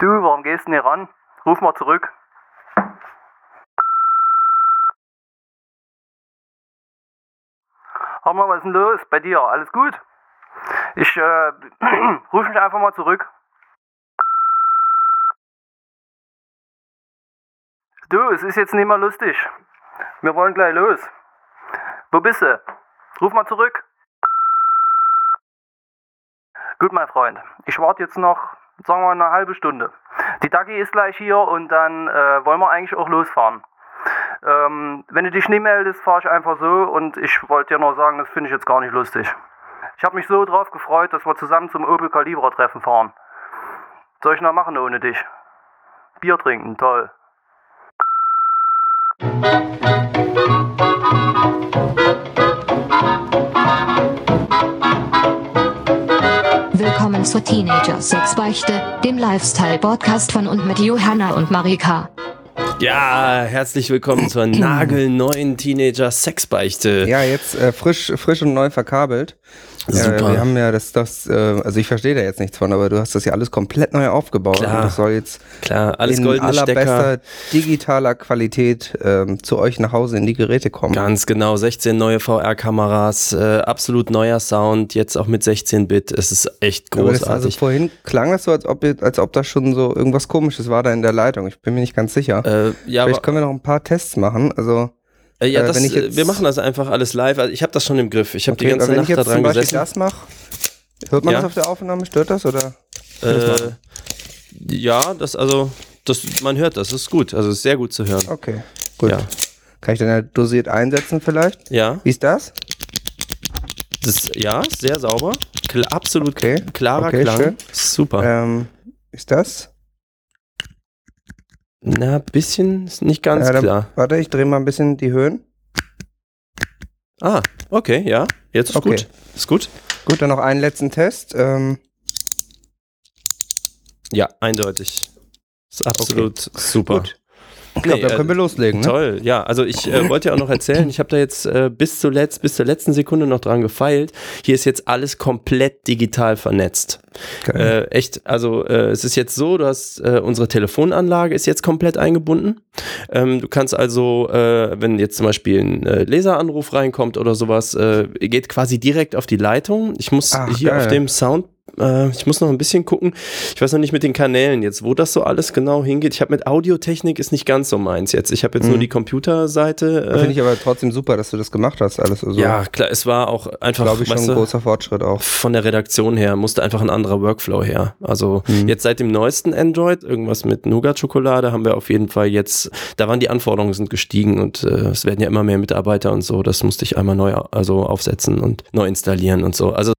Du, warum gehst du nicht ran? Ruf mal zurück. Hör mal, was ist denn los bei dir? Alles gut? Ich äh, ruf mich einfach mal zurück. Du, es ist jetzt nicht mehr lustig. Wir wollen gleich los. Wo bist du? Ruf mal zurück. Gut, mein Freund. Ich warte jetzt noch, sagen wir, eine halbe Stunde. Die Dagi ist gleich hier und dann äh, wollen wir eigentlich auch losfahren. Ähm, wenn du dich nicht meldest, fahre ich einfach so und ich wollte dir nur sagen, das finde ich jetzt gar nicht lustig. Ich habe mich so drauf gefreut, dass wir zusammen zum Opel Calibra Treffen fahren. Soll ich noch machen ohne dich? Bier trinken, toll. Willkommen zur Teenager Sex Beichte, dem Lifestyle Podcast von und mit Johanna und Marika. Ja, herzlich willkommen zur nagelneuen Teenager Sexbeichte. Ja, jetzt äh, frisch, frisch und neu verkabelt. Super. Äh, wir haben ja das, das, äh, also ich verstehe da jetzt nichts von, aber du hast das ja alles komplett neu aufgebaut. Klar. Und das soll jetzt Klar, alles in allerbester Stecker. digitaler Qualität ähm, zu euch nach Hause in die Geräte kommen. Ganz genau, 16 neue VR-Kameras, äh, absolut neuer Sound, jetzt auch mit 16-Bit. Es ist echt das, also großartig. vorhin klang das so, als ob, als ob da schon so irgendwas komisches war da in der Leitung. Ich bin mir nicht ganz sicher. äh, ja, Vielleicht können wir noch ein paar Tests machen. Also, äh, ja äh, das, wenn ich äh, jetzt- wir machen das einfach alles live. Also ich habe das schon im Griff. Ich habe die okay, ganze aber wenn Nacht ich da jetzt zum dran Beispiel gesessen. das mache, hört man Ja. das auf der Aufnahme? Stört das oder? Äh, ja, das also, das, man hört das, das ist gut. Also ist sehr gut zu hören. Okay, gut. Ja. Kann ich dann ja dosiert einsetzen vielleicht? Ja, Wie ist das? das, ja, sehr sauber. Kl absolut Okay. klarer Okay, Klang. schön. Super. Ähm, ist das? Na, bisschen ist nicht ganz Ja, dann- klar. Warte, ich drehe mal ein bisschen die Höhen. Ah, okay, ja. Jetzt ist Okay. gut. Ist gut. Gut, dann noch einen letzten Test. Ähm, Ja, eindeutig. Ist absolut super. Gut. Ich glaube, Nee, dann können wir äh, loslegen. Ne? Toll, ja. Also ich äh, wollte ja auch noch erzählen, ich habe da jetzt äh, bis zuletzt, bis zur letzten Sekunde noch dran gefeilt. Hier ist jetzt alles komplett digital vernetzt. Äh, echt, also äh, es ist jetzt so, du hast äh, unsere Telefonanlage ist jetzt komplett eingebunden. Ähm, du kannst also, wenn jetzt zum Beispiel ein Leseranruf reinkommt oder sowas, geht quasi direkt auf die Leitung. Ich muss Ach, hier geil. auf dem Sound äh, ich muss noch ein bisschen gucken. Ich weiß noch nicht mit den Kanälen jetzt, wo das so alles genau hingeht. Ich habe mit Audiotechnik ist nicht ganz so meins jetzt. Ich habe jetzt nur Mhm. die Computerseite. Finde Äh, ich aber trotzdem super, dass du das gemacht hast. Alles so. ja, klar, es war auch einfach, glaube ich, schon ein großer Fortschritt auch. von der Redaktion her musste einfach ein anderer Workflow her. Also Mhm. jetzt seit dem neuesten Android, irgendwas mit Nougat-Schokolade, haben wir auf jeden Fall jetzt, da waren die Anforderungen sind gestiegen und äh, es werden ja immer mehr Mitarbeiter und so. Das musste ich einmal neu also aufsetzen und neu installieren und so. Also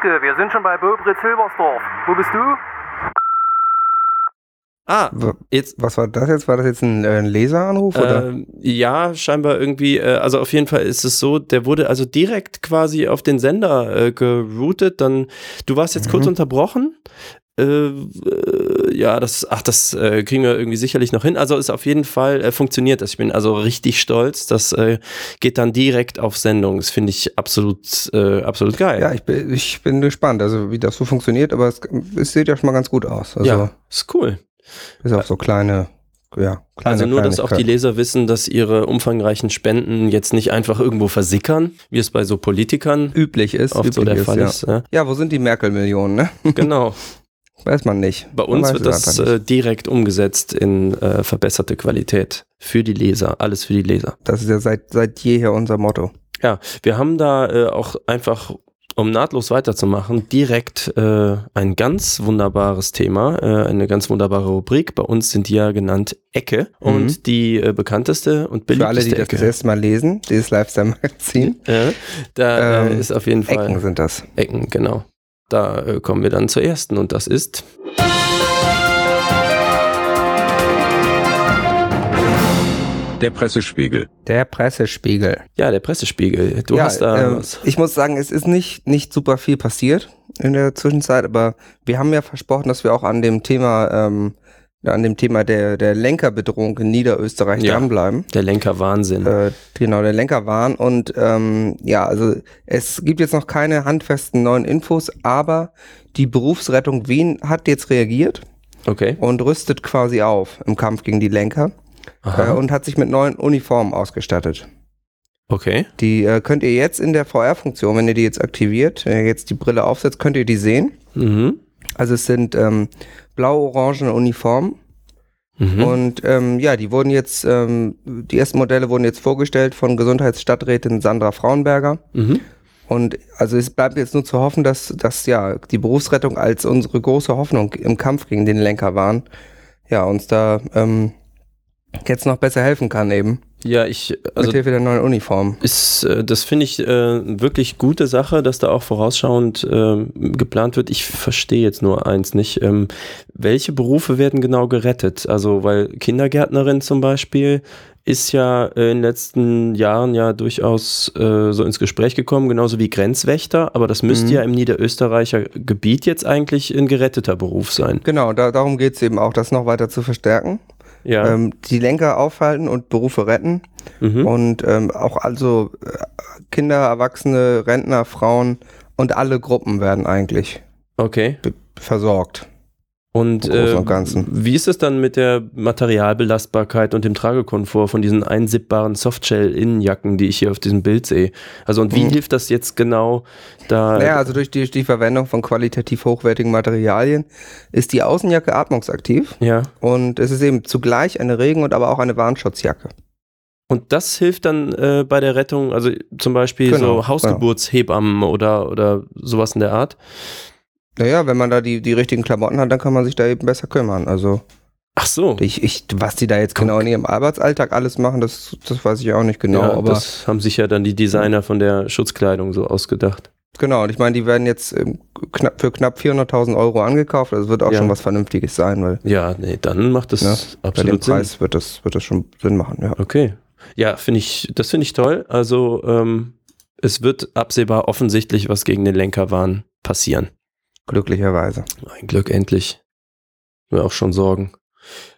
So, Piefke, wir sind schon bei Bobritz Hilbersdorf. Wo bist du? ah, jetzt Was war das jetzt? War das jetzt ein, äh, ein Leseranruf? oder? Ähm, ja, scheinbar irgendwie, äh, also auf jeden Fall ist es so, der wurde also direkt quasi auf den Sender äh, geroutet, dann, du warst jetzt kurz Mhm. unterbrochen. Äh, äh, ja, das, ach, das äh, kriegen wir irgendwie sicherlich noch hin. Also ist auf jeden Fall äh, funktioniert das. Ich bin also richtig stolz. Das äh, geht dann direkt auf Sendung. Das finde ich absolut, äh, absolut geil. Ja, ich bin, ich bin gespannt, also wie das so funktioniert, aber es, es sieht ja schon mal ganz gut aus. Also ja, ist cool. bis auf so kleine, ja, kleine Also nur, dass auch die. Leser wissen, dass ihre umfangreichen Spenden jetzt nicht einfach irgendwo versickern, wie es bei so Politikern üblich ist. oft üblich so der ist, Fall ja. ist. Ja. Ja, wo sind die Merkel-Millionen, ne? Genau. Weiß man nicht. Bei uns wird das äh, direkt umgesetzt in äh, verbesserte Qualität für die Leser. Alles für die Leser. Das ist ja seit, seit jeher unser Motto. Ja, wir haben da äh, auch einfach, um nahtlos weiterzumachen, direkt äh, ein ganz wunderbares Thema, äh, eine ganz wunderbare Rubrik. Bei uns sind die ja genannt Ecke Mhm. und die äh, bekannteste und Für alle, beliebteste die das das Ecke. erste Mal lesen, dieses Lifestyle-Magazin. Da äh, Ähm, ist auf jeden Fall Ecken sind das. Ecken, genau. Da äh, kommen wir dann zur ersten und das ist Der Pressespiegel. Der Pressespiegel. ja der Pressespiegel. Du ja, hast da ähm, was. ich muss sagen, es ist nicht, nicht super viel passiert in der Zwischenzeit, aber wir haben ja versprochen, dass wir auch an dem Thema, ähm, an dem Thema der, der Lenkerbedrohung in Niederösterreich Ja. dranbleiben. Der Lenker Wahnsinn. Äh, genau, der Lenkerwahn. Und ähm, ja, also es gibt jetzt noch keine handfesten neuen Infos, aber die Berufsrettung Wien hat jetzt reagiert Okay. und rüstet quasi auf im Kampf gegen die Lenker äh, und hat sich mit neuen Uniformen ausgestattet. Okay. Die äh, könnt ihr jetzt in der VR-Funktion, wenn ihr die jetzt aktiviert, wenn ihr jetzt die Brille aufsetzt, könnt ihr die sehen. Mhm. Also es sind ähm, blau-orangene Uniformen Mhm. und ähm, ja, die wurden jetzt, ähm, die ersten Modelle wurden jetzt vorgestellt von Gesundheitsstadträtin Sandra Frauenberger. Mhm. Und also es bleibt jetzt nur zu hoffen, dass, dass ja die Berufsrettung als unsere große Hoffnung im Kampf gegen den Lenker waren, ja, uns da ähm, jetzt noch besser helfen kann eben. Ja, ich, also mit Hilfe der neuen Uniform. ist, äh, das finde ich äh, wirklich gute Sache, dass da auch vorausschauend äh, geplant wird. Ich verstehe jetzt nur eins nicht. Ähm, welche Berufe werden genau gerettet? Also, weil Kindergärtnerin zum Beispiel ist ja äh, in den letzten Jahren ja durchaus äh, so ins Gespräch gekommen, genauso wie Grenzwächter, aber das müsste Mhm. ja im Niederösterreicher Gebiet jetzt eigentlich ein geretteter Beruf sein. Genau, da, darum geht es eben auch, das noch weiter zu verstärken. Ja. Ähm, die Lenker aufhalten und Berufe retten. mhm. Und ähm, auch also äh, Kinder, Erwachsene, Rentner, Frauen und alle Gruppen werden eigentlich Okay. versorgt. Und, äh, wie ist es dann mit der Materialbelastbarkeit und dem Tragekomfort von diesen einsippbaren Softshell-Innenjacken, die ich hier auf diesem Bild sehe? Also und wie Mhm. hilft das jetzt genau da? Ja, also durch die, die Verwendung von qualitativ hochwertigen Materialien ist die Außenjacke atmungsaktiv ja. und es ist eben zugleich eine Regen- und aber auch eine Warnschutzjacke. Und das hilft dann äh, bei der Rettung, also zum Beispiel Genau, so Hausgeburtshebammen oder, oder sowas in der Art. Naja, wenn man da die, die richtigen Klamotten hat, dann kann man sich da eben besser kümmern. Also Ach so. ich, ich, was die da jetzt genau in ihrem Arbeitsalltag alles machen, das, das weiß ich auch nicht genau. ja, aber das haben sich ja dann die Designer von der Schutzkleidung so ausgedacht. genau, und ich meine, die werden jetzt ähm, knapp, für knapp 400.000 Euro angekauft. Also es wird auch Ja. schon was Vernünftiges sein, weil Ja, nee, dann macht das Ja, bei dem absolut Sinn. Preis wird das, wird das schon Sinn machen, ja. Okay. Ja, finde ich, das finde ich toll. Also, ähm, es wird absehbar offensichtlich was gegen den Lenkerwahn passieren. Glücklicherweise. Ein Glück endlich. Mir auch schon Sorgen.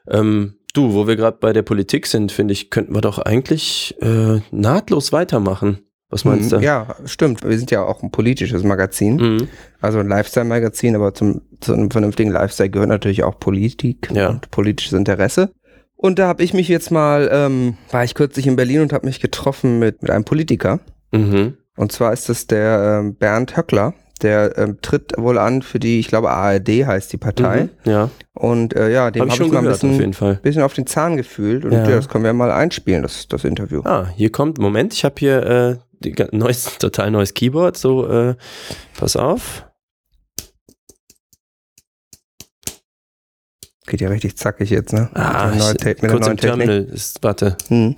Ähm, du, wo wir gerade bei der Politik sind, finde ich, könnten wir doch eigentlich äh, nahtlos weitermachen. Was meinst du? Mhm, Ja, stimmt. Wir sind ja auch ein politisches Magazin, Mhm. also ein Lifestyle-Magazin, aber zum, zu einem vernünftigen Lifestyle gehört natürlich auch Politik Ja. und politisches Interesse. Und da habe ich mich jetzt mal, ähm, war ich kürzlich in Berlin und habe mich getroffen mit, mit einem Politiker. Mhm. Und zwar ist es der ähm, Bernd Höckler. Der ähm, tritt wohl an für die, ich glaube, ARD heißt die Partei. Mhm. Ja, Und äh, ja, dem habe habe ich ich, schon mal ein gehört, auf bisschen, bisschen auf den Zahn gefühlt. Und Ja. ja. das können wir mal einspielen, das, das Interview. Ah, hier kommt, Moment, ich habe hier äh, die, neues, total neues Keyboard, so, äh, pass auf. Geht ja richtig zackig jetzt, ne? Ah, mit der, neuen ich, mit der kurz neuen im Technik. Terminal ist, warte, Hm.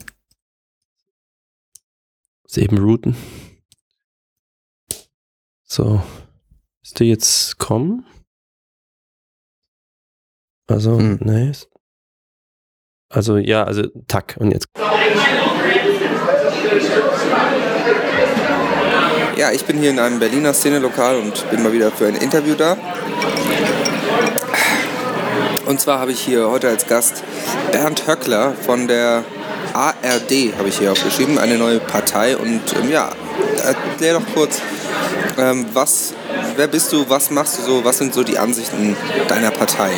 ist eben routen. So, ist die jetzt kommen? Also, Hm. nee. Also, ja, also, tack, und jetzt. Ja, ich bin hier in einem Berliner Szenelokal und bin mal wieder für ein Interview da. Und zwar habe ich hier heute als Gast Bernd Höckler von der ARD, habe ich hier aufgeschrieben, eine neue Partei. Und ähm, ja, erklär doch kurz, ähm, was, wer bist du, was machst du so, was sind so die Ansichten deiner Partei?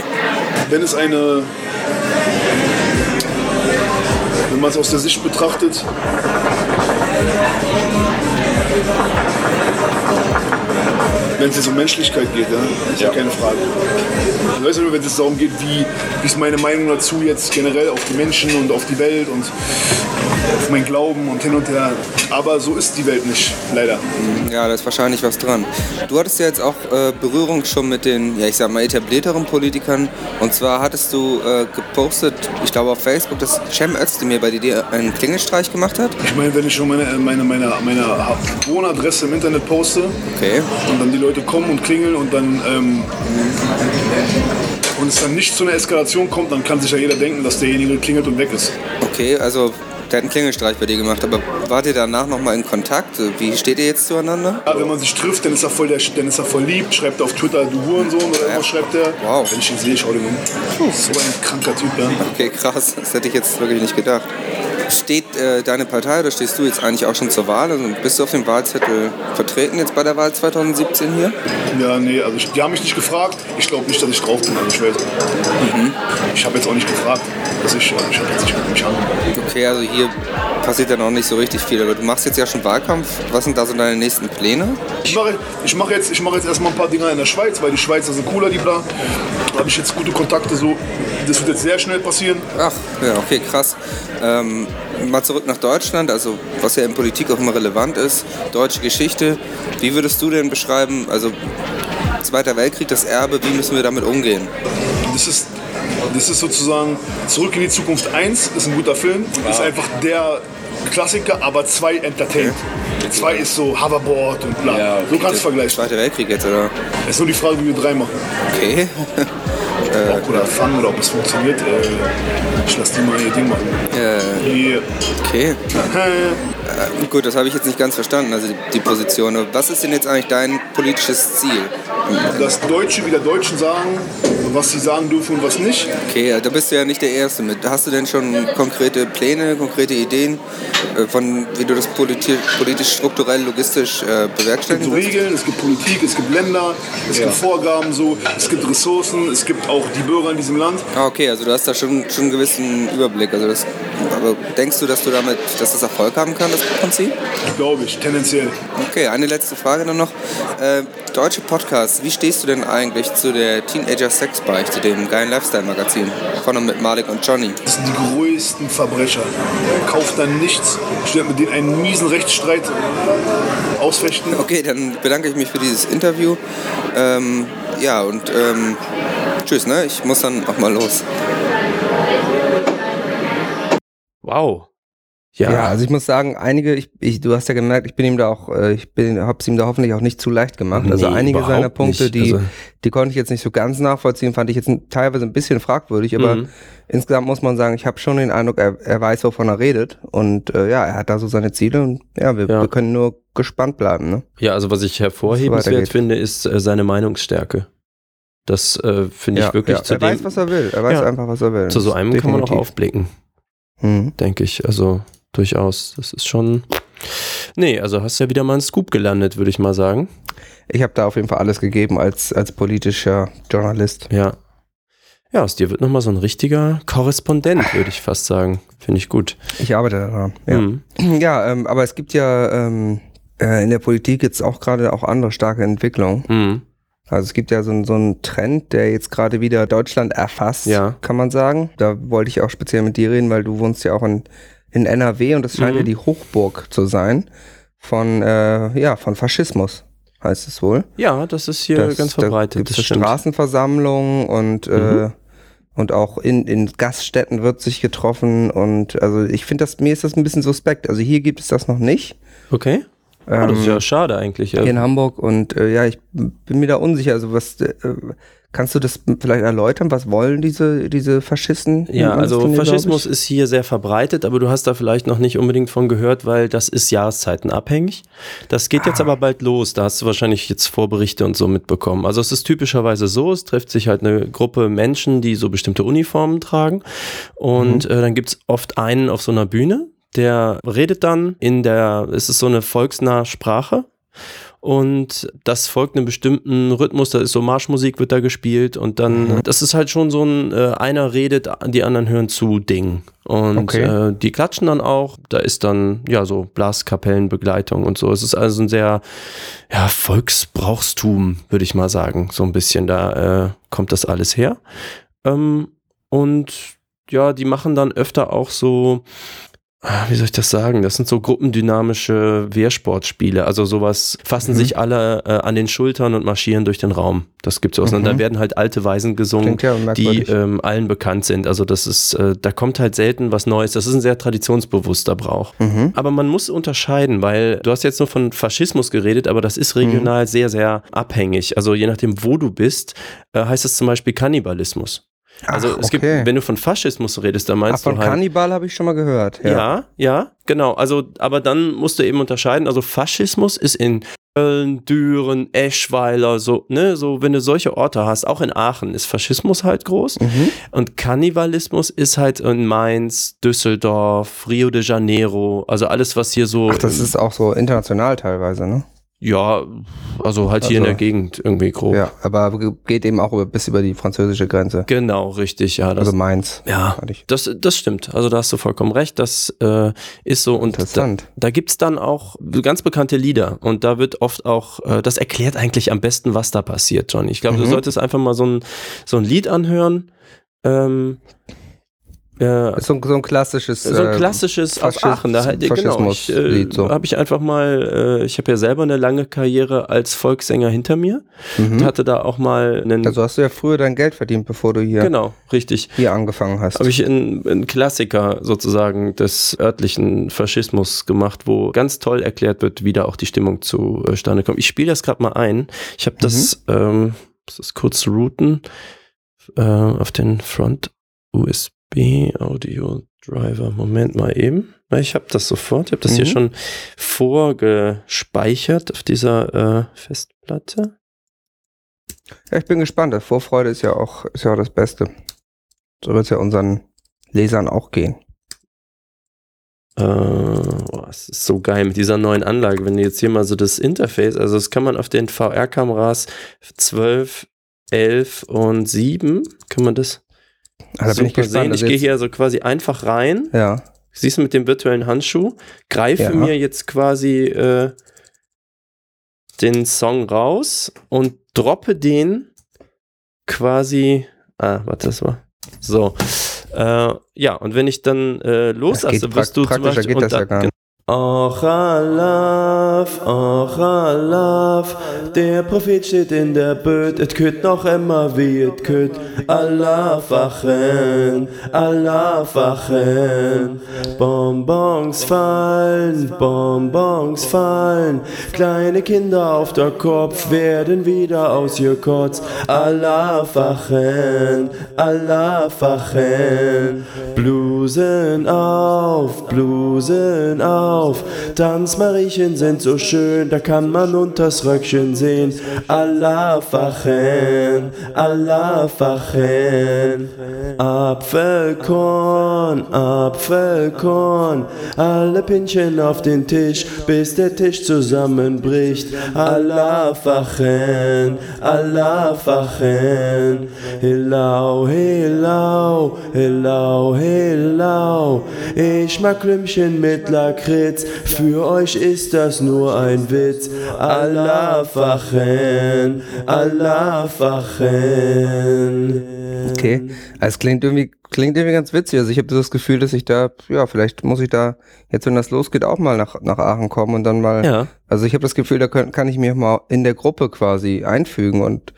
wenn es eine, wenn man es aus der Sicht betrachtet, wenn es jetzt um Menschlichkeit geht, ja, ist ja, keine Frage. Weißt ja nur, wenn es darum geht, wie, wie ist meine Meinung dazu jetzt generell auf die Menschen und auf die Welt und auf mein Glauben und hin und her. Aber so ist die Welt nicht, leider. Ja, da ist wahrscheinlich was dran. Du hattest ja jetzt auch äh, Berührung schon mit den, ja ich sag mal, etablierteren Politikern. Und zwar hattest du äh, gepostet, ich glaube auf Facebook, dass Cem Özdemir bei dir einen Klingelstreich gemacht hat. Ich meine, wenn ich schon meine, meine, meine, meine Wohnadresse im Internet poste, Okay. und dann die Leute kommen und klingeln und dann ähm, und es dann nicht zu einer Eskalation kommt, dann kann sich ja jeder denken, dass derjenige klingelt und weg ist. Okay, also der hat einen Klingelstreich bei dir gemacht, aber wart ihr danach nochmal in Kontakt? Wie steht ihr jetzt zueinander? Ja, wenn man sich trifft, dann ist er voll, der, dann ist er voll lieb, schreibt er auf Twitter, du Hurensohn oder irgendwas schreibt er. Wow. Wenn ich ihn sehe, schau den um. So ein kranker Typ, ja. Okay, krass. Das hätte ich jetzt wirklich nicht gedacht. Steht äh, deine Partei oder stehst du jetzt eigentlich auch schon zur Wahl? Also bist du auf dem Wahlzettel vertreten jetzt bei der Wahl 2017 hier? Ja, nee, also ich, die haben mich nicht gefragt. Ich glaube nicht, dass ich drauf bin, also ich weiß. Ich habe jetzt auch nicht gefragt, dass ich, also ich habe jetzt nicht mit mich angemeldet. Okay, also hier passiert ja noch nicht so richtig viel, aber du machst jetzt ja schon Wahlkampf. Was sind da so deine nächsten Pläne? Ich mache ich mach jetzt, ich mach jetzt erstmal ein paar Dinger in der Schweiz, weil die Schweiz ist cooler, die bla. Da habe ich jetzt gute Kontakte, so. Das wird jetzt sehr schnell passieren. Ach, ja, okay, krass. Ähm, mal zurück nach Deutschland, also was ja in Politik auch immer relevant ist, deutsche Geschichte. Wie würdest du denn beschreiben, also Zweiter Weltkrieg, das Erbe, wie müssen wir damit umgehen? Das ist, das ist sozusagen Zurück in die Zukunft 1, ist ein guter Film. Ist einfach der Klassiker, aber 2 entertaint. 2 ist so Hoverboard und bla. so kannst du vergleichen. Zweiter Weltkrieg jetzt, oder? Es ist nur die Frage, wie wir 3 machen. Okay. Bock oder Fun oder ob es funktioniert. Äh, ich lass die mal ihr Ding machen. Äh, Yeah. okay. Äh, gut, das habe ich jetzt nicht ganz verstanden, also die, die Position. Was ist denn jetzt eigentlich dein politisches Ziel? Dass Deutsche wieder Deutschen sagen, was sie sagen dürfen und was nicht. Okay, ja, da bist du ja nicht der Erste mit. Hast du denn schon konkrete Pläne, konkrete Ideen, äh, von wie du das politi politisch, strukturell, logistisch äh, Es gibt bewerkstelligen so willst? Regeln, es gibt Politik, es gibt Länder, es gibt Vorgaben, so, es gibt Ressourcen, es gibt auch die Bürger in diesem Land. Ah, okay, also du hast da schon, schon einen gewissen Überblick. Also das, aber denkst du, dass du damit, dass das Erfolg haben kann, das Prinzip? Glaube ich, tendenziell. Okay, eine letzte Frage dann noch. Äh, deutsche Podcasts, wie stehst du denn eigentlich zu der Teenager Sex Beichte, dem geilen Lifestyle-Magazin? Von und mit Malik und Johnny. Das sind die größten Verbrecher. Kauft dann nichts, stellt mit denen einen miesen Rechtsstreit ausfechten. Okay, dann bedanke ich mich für dieses Interview. Ähm, ja, und ähm, tschüss, ne? Ich muss dann auch mal los. Wow. Ja. Ja, also ich muss sagen, einige, ich, ich, du hast ja gemerkt, ich bin ihm da auch, äh, ich bin, hab's ihm da hoffentlich auch nicht zu leicht gemacht. Also Nee, einige seiner Punkte, nicht. die, Also- die konnte ich jetzt nicht so ganz nachvollziehen, fand ich jetzt teilweise ein bisschen fragwürdig, aber Mhm. insgesamt muss man sagen, ich habe schon den Eindruck, er, er weiß, wovon er redet und äh, ja, er hat da so seine Ziele und ja, wir, Ja. wir können nur gespannt bleiben. Ne? ja, also was ich hervorhebenswert finde, ist äh, seine Meinungsstärke. Das äh, finde ich ja, wirklich ja, zu er dem, weiß, was er will. Er weiß einfach, was er will. zu so einem kann man auch Definitiv. aufblicken, Mhm. denke ich. Also durchaus. Das ist schon. Nee, also hast ja wieder mal einen Scoop gelandet, würde ich mal sagen. Ich habe da auf jeden Fall alles gegeben als, als politischer Journalist. Ja. Ja, aus dir wird nochmal so ein richtiger Korrespondent, würde ich fast sagen. Finde ich gut. Ich arbeite daran. Ja. Mhm. Ja, ähm, aber es gibt ja ähm, äh, in der Politik jetzt auch gerade auch andere starke Entwicklungen. Mhm. Also es gibt ja so, einen- so einen Trend, der jetzt gerade wieder Deutschland erfasst, Ja. kann man sagen. Da wollte ich auch speziell mit dir reden, weil du wohnst ja auch in, in NRW und das scheint Mhm. ja die Hochburg zu sein von, äh, ja, von Faschismus, heißt es wohl. Ja, das ist hier Das- ganz Da verbreitet. gibt es. Straßenversammlungen und, Mhm. äh, und auch in, in Gaststätten wird sich getroffen und also ich finde das, mir ist das ein bisschen suspekt. Also hier gibt es das noch nicht. Okay. Ah, das ist Ähm, ja schade eigentlich. hier in Hamburg und äh, ja, ich bin mir da unsicher. Also was äh, kannst du das vielleicht erläutern? Was wollen diese diese Faschisten? Ja, also Faschismus ist hier sehr verbreitet, aber du hast da vielleicht noch nicht unbedingt von gehört, weil das ist jahreszeitenabhängig. Das geht Ah. jetzt aber bald los. Da hast du wahrscheinlich jetzt Vorberichte und so mitbekommen. Also es ist typischerweise so, es trifft sich halt eine Gruppe Menschen, die so bestimmte Uniformen tragen und Mhm. äh, dann gibt's oft einen auf so einer Bühne, der redet dann in der, es ist so eine volksnahe Sprache und das folgt einem bestimmten Rhythmus, da ist so Marschmusik wird da gespielt und dann, Mhm. das ist halt schon so ein, äh, einer redet, die anderen hören zu Ding. Und Okay. äh, die klatschen dann auch, da ist dann ja so Blaskapellenbegleitung und so. Es ist also ein sehr, ja, Volksbrauchstum, würde ich mal sagen, so ein bisschen, da äh, kommt das alles her. Ähm, und ja, die machen dann öfter auch so, wie soll ich das sagen? Das sind so gruppendynamische Wehrsportspiele. Also sowas fassen Mhm. sich alle äh, an den Schultern und marschieren durch den Raum. Das gibt's auch. Und Mhm. da werden halt alte Weisen gesungen, ja die ähm, allen bekannt sind. Also das ist, äh, da kommt halt selten was Neues. Das ist ein sehr traditionsbewusster Brauch. Mhm. Aber man muss unterscheiden, weil du hast jetzt nur von Faschismus geredet, aber das ist regional sehr, sehr abhängig. Also je nachdem, wo du bist, äh, heißt es zum Beispiel Kannibalismus. Also Ach, es gibt, wenn du von Faschismus redest, dann Ach, meinst von du halt. Kannibal habe ich schon mal gehört. Ja. Ja, ja, genau. Also, aber dann musst du eben unterscheiden. Also Faschismus ist in Köln, Düren, Eschweiler, so, ne, so, wenn du solche Orte hast, auch in Aachen ist Faschismus halt groß. Mhm. Und Kannibalismus ist halt in Mainz, Düsseldorf, Rio de Janeiro, also alles, was hier so. Ach, das ist auch so international teilweise, ne? Ja, also halt hier in Also- der Gegend irgendwie grob. Ja, aber ge- geht eben auch über, bis über die französische Grenze. Genau, richtig, ja. Das, Also Mainz. ja, das, das stimmt. Also da hast du vollkommen recht. Das äh, ist so. Und da, Interessant. da gibt's dann auch ganz bekannte Lieder. Und da wird oft auch, äh, das erklärt eigentlich am besten, was da passiert, Johnny. Ich glaube, du Mhm. solltest einfach mal so ein, so ein Lied anhören. Ähm, äh, Ist so, ein- so ein klassisches. so ein äh, klassisches aus Faschist- Aachen. Da, genau, ich, äh, so. habe ich einfach mal, äh, ich habe ja selber eine lange Karriere als Volkssänger hinter mir. mhm. Und hatte da auch mal einen, Also hast du ja früher dein Geld verdient, bevor du hier, genau, richtig. hier angefangen hast. habe ich einen, einen Klassiker sozusagen des örtlichen Faschismus gemacht, wo ganz toll erklärt wird, wie da auch die Stimmung zustande kommt. Ich spiele das gerade mal ein. Ich habe das, ähm, das ist kurz routen äh, auf den Front USB Audio Driver. Moment mal eben. Ich habe das sofort. Ich habe das hier Mhm. schon vorgespeichert auf dieser äh, Festplatte. ja, ich bin gespannt. Vorfreude ist ja auch, ist ja auch das Beste. So wird es ja unseren Lesern auch gehen. Äh, boah, es ist so geil mit dieser neuen Anlage. Wenn du jetzt hier mal so das Interface, also das kann man auf den VR-Kameras 12, 11 und 7, kann man das Ah, da bin ich gespannt. sehen. Ich gehe hier also quasi einfach rein, Ja. siehst du mit dem virtuellen Handschuh, greife Ja. mir jetzt quasi äh, den Song raus und droppe den quasi, ah, warte, das war, so. Äh, ja, und wenn ich dann äh, loslasse, wirst du zum Beispiel, geht das ja gar nicht. Och Alaf, och Alaf, der Prophet steht in der Böt, et küt noch immer wie et küt. Allah wachen, Allah wachen, Bonbons fallen, Bonbons fallen, kleine Kinder auf der Kopf werden wieder aus ihr Kotz. Allah wachen, Allah wachen, Blusen auf, Blusen auf, Tanzmariechen sind so schön, da kann man unters Röckchen sehen. Allah wachen, Apfelkorn, Apfelkorn, alle Pinchen auf den Tisch, bis der Tisch zusammenbricht. Allah wachen, Allah wachen, Hillau, Hillau, Hillau, Hillau, ich mag Klümpchen mit Lakritz, für euch ist das nur ein Witz. Allah wachen, Allah wachen. Okay. Also es klingt irgendwie, klingt irgendwie ganz witzig. Also ich habe das Gefühl, dass ich da, ja, vielleicht muss ich da, jetzt wenn das losgeht, auch mal nach, nach Aachen kommen und dann mal. Ja, Also ich habe das Gefühl, da kann, kann ich mich mal in der Gruppe quasi einfügen und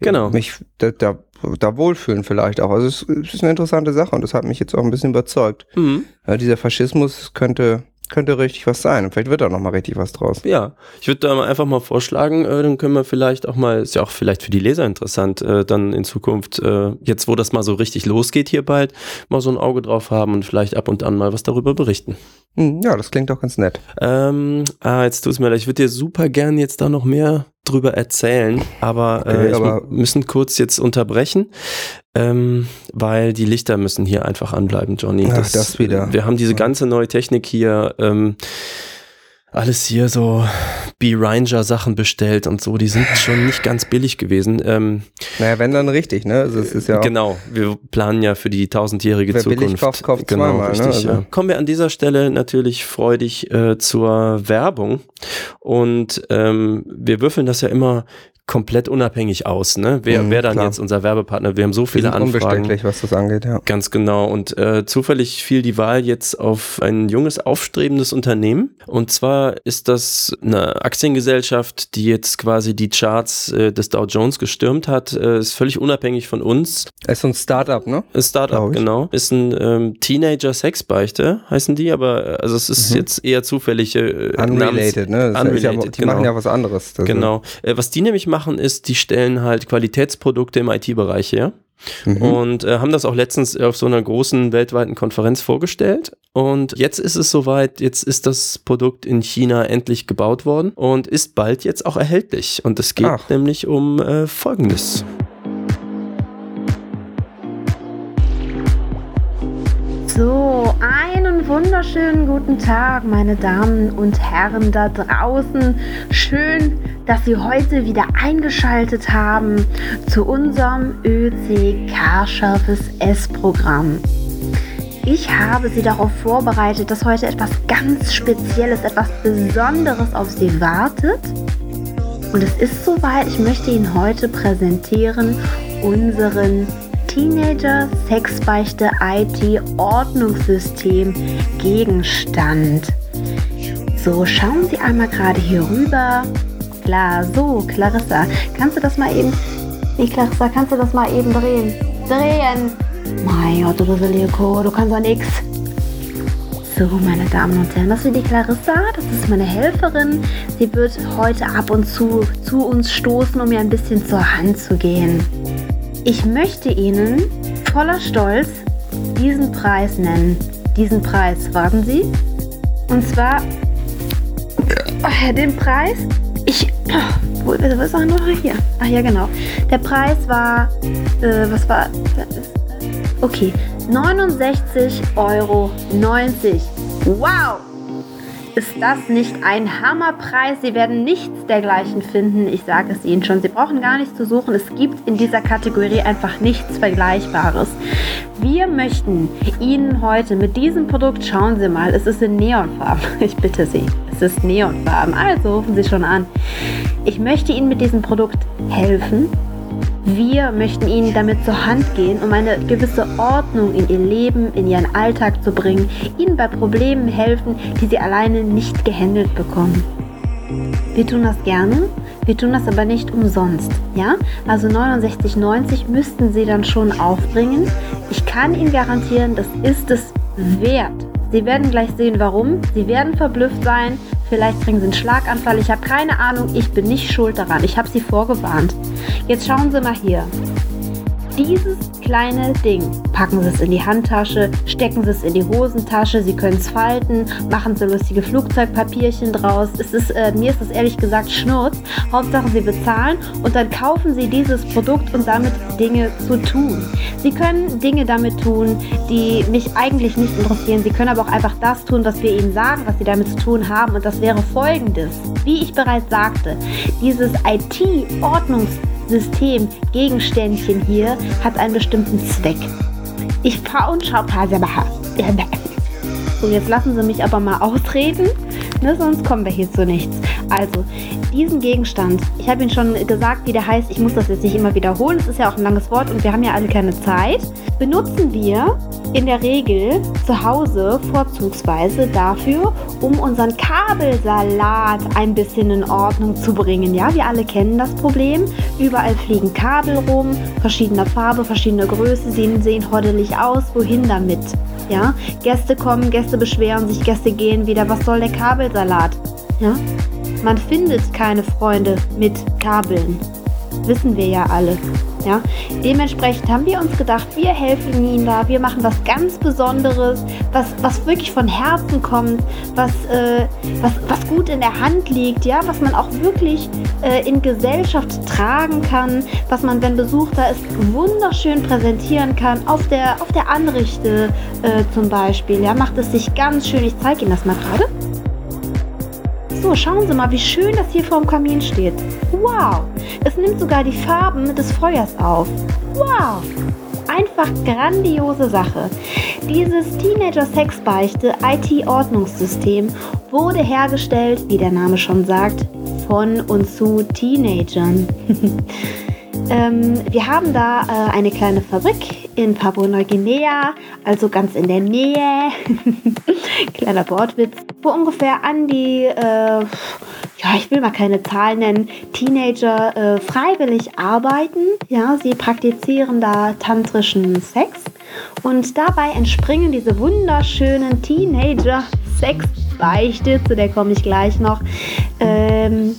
Genau. mich da, da, da wohlfühlen vielleicht auch. Also es, es ist eine interessante Sache und das hat mich jetzt auch ein bisschen überzeugt. mhm. Ja, dieser Faschismus könnte, könnte richtig was sein. Und vielleicht wird da noch mal richtig was draus. Ja, ich würde da mal einfach mal vorschlagen, äh, dann können wir vielleicht auch mal, ist ja auch vielleicht für die Leser interessant, äh, dann in Zukunft, äh, jetzt wo das mal so richtig losgeht hier bald, mal so ein Auge drauf haben und vielleicht ab und an mal was darüber berichten. Hm, ja, das klingt auch ganz nett. Ähm, ah, jetzt tut's mir leid, ich würde dir super gern jetzt da noch mehr drüber erzählen, aber, Okay, äh, aber- müssen kurz jetzt unterbrechen, ähm, weil die Lichter müssen hier einfach anbleiben, Johnny. Ach, das wieder. Wir haben diese ganze neue Technik hier, ähm, alles hier so B-Ranger Sachen bestellt und so, die sind schon nicht ganz billig gewesen. Ähm, Naja, wenn dann richtig, ne? Also es ist ja Genau, wir planen ja für die tausendjährige Wer Zukunft. billig kauft, kauft genau, zweimal, ne? richtig, Also- ja. Kommen wir an dieser Stelle natürlich freudig äh, zur Werbung und ähm, wir würfeln das ja immer komplett unabhängig aus, ne? Wer, Mhm, wer dann klar. jetzt unser Werbepartner? Wir haben so viele Anfragen. was das angeht, ja. Ganz genau. Und äh, zufällig fiel die Wahl jetzt auf ein junges, aufstrebendes Unternehmen. Und zwar ist das eine Aktiengesellschaft, die jetzt quasi die Charts äh, des Dow Jones gestürmt hat. Äh, ist völlig unabhängig von uns. Ist so ein Startup, ne? Ein Startup, genau. Ist ein ähm, Teenager-Sexbeichte, heißen die, aber äh, also es ist Mhm. jetzt eher zufällig. Äh, Unrelated, ne? Das ist ja, Unrelated, die machen genau. ja was anderes. Genau. Äh, was die nämlich machen, ist, die stellen halt Qualitätsprodukte im IT-Bereich her. und äh, haben das auch letztens auf so einer großen weltweiten Konferenz vorgestellt. Und jetzt ist es soweit, jetzt ist das Produkt in China endlich gebaut worden und ist bald jetzt auch erhältlich. Und es geht Ach. nämlich um äh, Folgendes. So, einen wunderschönen guten Tag, meine Damen und Herren da draußen. Schön, dass Sie heute wieder eingeschaltet haben zu unserem ÖC Car Service S-Programm. Ich habe Sie darauf vorbereitet, dass heute etwas ganz Spezielles, etwas Besonderes auf Sie wartet. Und es ist soweit, ich möchte Ihnen heute präsentieren unseren Teenager Sexbeichte IT Ordnungssystem Gegenstand. So, schauen Sie einmal gerade hier rüber. Klar, so, Clarissa, kannst du das mal eben. Nee, Clarissa, kannst du das mal eben drehen? Drehen! Mein Gott, du Dusseliko, du kannst doch nix. So, meine Damen und Herren, das ist die Clarissa, das ist meine Helferin. Sie wird heute ab und zu zu uns stoßen, um mir ein bisschen zur Hand zu gehen. Ich möchte Ihnen voller Stolz diesen Preis nennen. Diesen Preis, warten Sie. Und zwar äh, den Preis. Ich. Wo wo ist er noch hier? Ach ja, genau. Der Preis war. Äh, was war. Okay. 69,90 Euro. Wow! Ist das nicht ein Hammerpreis? Sie werden nichts dergleichen finden. Ich sage es Ihnen schon. Sie brauchen gar nichts zu suchen. Es gibt in dieser Kategorie einfach nichts Vergleichbares. Wir möchten Ihnen heute mit diesem Produkt, schauen Sie mal, es ist in Neonfarben. Ich bitte Sie, es ist Neonfarben. Also rufen Sie schon an. Ich möchte Ihnen mit diesem Produkt helfen. Wir möchten Ihnen damit zur Hand gehen, um eine gewisse Ordnung in Ihr Leben, in Ihren Alltag zu bringen, Ihnen bei Problemen helfen, die Sie alleine nicht gehandelt bekommen. Wir tun das gerne, wir tun das aber nicht umsonst, ja? Also 69,90 müssten Sie dann schon aufbringen. Ich kann Ihnen garantieren, das ist es wert. Sie werden gleich sehen, warum. Sie werden verblüfft sein. Vielleicht kriegen Sie einen Schlaganfall. Ich habe keine Ahnung. Ich bin nicht schuld daran. Ich habe Sie vorgewarnt. Jetzt schauen Sie mal hier. Dieses kleine Ding, packen Sie es in die Handtasche, stecken Sie es in die Hosentasche, Sie können es falten, machen Sie lustige Flugzeugpapierchen draus. Es ist, äh, mir ist es ehrlich gesagt Schnurz. Hauptsache Sie bezahlen und dann kaufen Sie dieses Produkt und damit Dinge zu tun. Sie können Dinge damit tun, die mich eigentlich nicht interessieren. Sie können aber auch einfach das tun, was wir Ihnen sagen, was Sie damit zu tun haben. Und das wäre folgendes. Wie ich bereits sagte, dieses IT-Ordnungssystem Gegenständchen hier hat einen bestimmten Zweck. Ich fahre und schau So, jetzt lassen Sie mich aber mal ausreden, ne, sonst kommen wir hier zu nichts. Also, diesen Gegenstand, ich habe Ihnen schon gesagt, wie der heißt, ich muss das jetzt nicht immer wiederholen, es ist ja auch ein langes Wort und wir haben ja alle keine Zeit, benutzen wir in der Regel zu Hause vorzugsweise dafür, um unseren Kabelsalat ein bisschen in Ordnung zu bringen. Ja, wir alle kennen das Problem. Überall fliegen Kabel rum, verschiedener Farbe, verschiedener Größe, sehen, sehen hoddelig aus. Wohin damit? Ja, Gäste kommen, Gäste beschweren sich, Gäste gehen wieder. Was soll der Kabelsalat? Ja, man findet keine Freunde mit Kabeln. Wissen wir ja alle. Ja? Dementsprechend haben wir uns gedacht, wir helfen Ihnen da, wir machen was ganz Besonderes, was, was wirklich von Herzen kommt, was, äh, was, was gut in der Hand liegt, ja? was man auch wirklich äh, in Gesellschaft tragen kann, was man, wenn Besuch da ist, wunderschön präsentieren kann, auf der, auf der Anrichte äh, zum Beispiel. Ja? Macht es sich ganz schön, ich zeige Ihnen das mal gerade. So, schauen Sie mal, wie schön das hier vorm Kamin steht. Wow! Es nimmt sogar die Farben des Feuers auf. Wow! Einfach grandiose Sache. Dieses Teenager Sexbeichte IT-Ordnungssystem wurde hergestellt, wie der Name schon sagt, von und zu Teenagern. ähm, wir haben da äh, eine kleine Fabrik in Papua-Neuguinea, also ganz in der Nähe. Kleiner Wortwitz, wo ungefähr an die, äh, ja, ich will mal keine Zahl nennen, Teenager äh, freiwillig arbeiten. Ja, sie praktizieren da tantrischen Sex und dabei entspringen diese wunderschönen Teenager-Sex-Beichte, zu der komme ich gleich noch, ähm,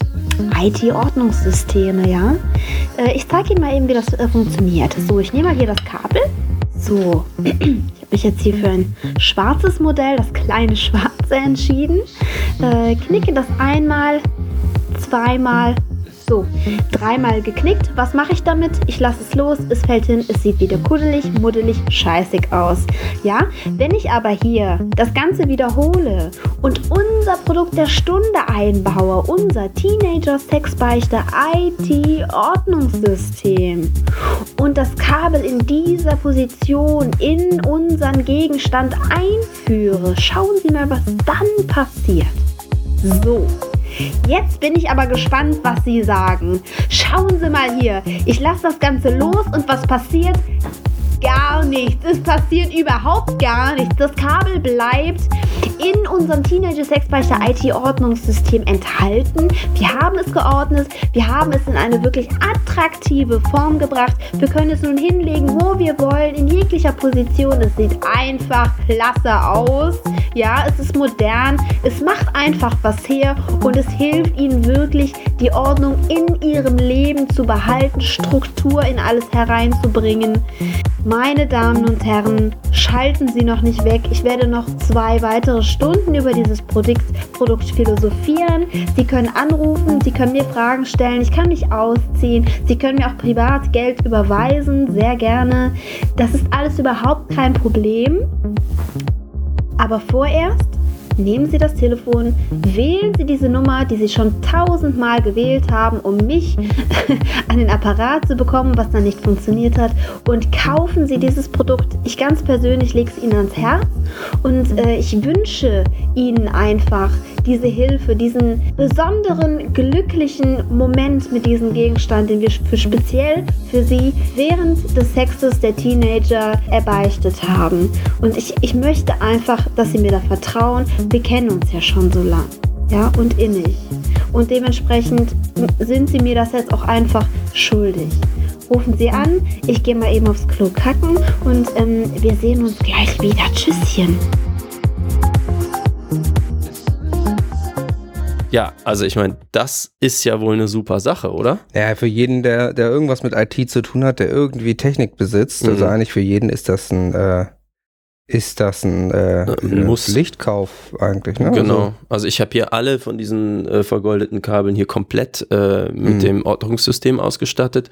IT-Ordnungssysteme, ja. Äh, ich zeige Ihnen mal eben, wie das äh, funktioniert. So, ich nehme mal hier das Kabel. So, ich habe mich jetzt hier für ein schwarzes Modell, das kleine Schwarze, entschieden. Äh, knicke das einmal, zweimal, so, dreimal geknickt. Was mache ich damit? Ich lasse es los, es fällt hin, es sieht wieder kuddelig, muddelig, scheißig aus. Ja, wenn ich aber hier das Ganze wiederhole und unser Produkt der Stunde einbaue, unser Teenager-Sexbeichte IT-Ordnungssystem und das Kabel in dieser Position in unseren Gegenstand einführe, schauen Sie mal, was dann passiert. So, Jetzt bin ich aber gespannt, was Sie sagen. Schauen Sie mal hier. Ich lasse das Ganze los und was passiert? Gar nichts. Es passiert überhaupt gar nichts. Das Kabel bleibt in unserem Teenager Sexbeichte IT-Ordnungssystem enthalten. Wir haben es geordnet. Wir haben es in eine wirklich attraktive Form gebracht. Wir können es nun hinlegen, wo wir wollen, in jeglicher Position. Es sieht einfach klasse aus. Ja, es ist modern. Es macht einfach was her und es hilft Ihnen wirklich, die Ordnung in Ihrem Leben zu behalten, Struktur in alles hereinzubringen. Meine Damen und Herren, schalten Sie noch nicht weg. Ich werde noch zwei weitere Stunden über dieses Produkt, Produkt philosophieren. Sie können anrufen, Sie können mir Fragen stellen, ich kann mich ausziehen. Sie können mir auch privat Geld überweisen, sehr gerne. Das ist alles überhaupt kein Problem. Aber vorerst nehmen Sie das Telefon, wählen Sie diese Nummer, die Sie schon tausendmal gewählt haben, um mich an den Apparat zu bekommen, was dann nicht funktioniert hat, und kaufen Sie dieses Produkt. Ich ganz persönlich lege es Ihnen ans Herz und äh, ich wünsche Ihnen einfach diese Hilfe, diesen besonderen, glücklichen Moment mit diesem Gegenstand, den wir für speziell für Sie während des Sexes der Teenager erbeichtet haben. Und ich, ich möchte einfach, dass Sie mir da vertrauen. Wir kennen uns ja schon so lang. Ja, und innig. Und dementsprechend sind Sie mir das jetzt auch einfach schuldig. Rufen Sie an, ich gehe mal eben aufs Klo kacken und ähm, wir sehen uns gleich wieder. Tschüsschen. Ja, also ich meine, das ist ja wohl eine super Sache, oder? Ja, für jeden, der, der irgendwas mit IT zu tun hat, der irgendwie Technik besitzt, also Mhm. eigentlich für jeden ist das ein, äh, ist das ein, äh, ein Muss. Lichtkauf eigentlich, ne? Genau. Also, Also ich habe hier alle von diesen äh, vergoldeten Kabeln hier komplett äh, mit Mhm. dem Ortungssystem ausgestattet.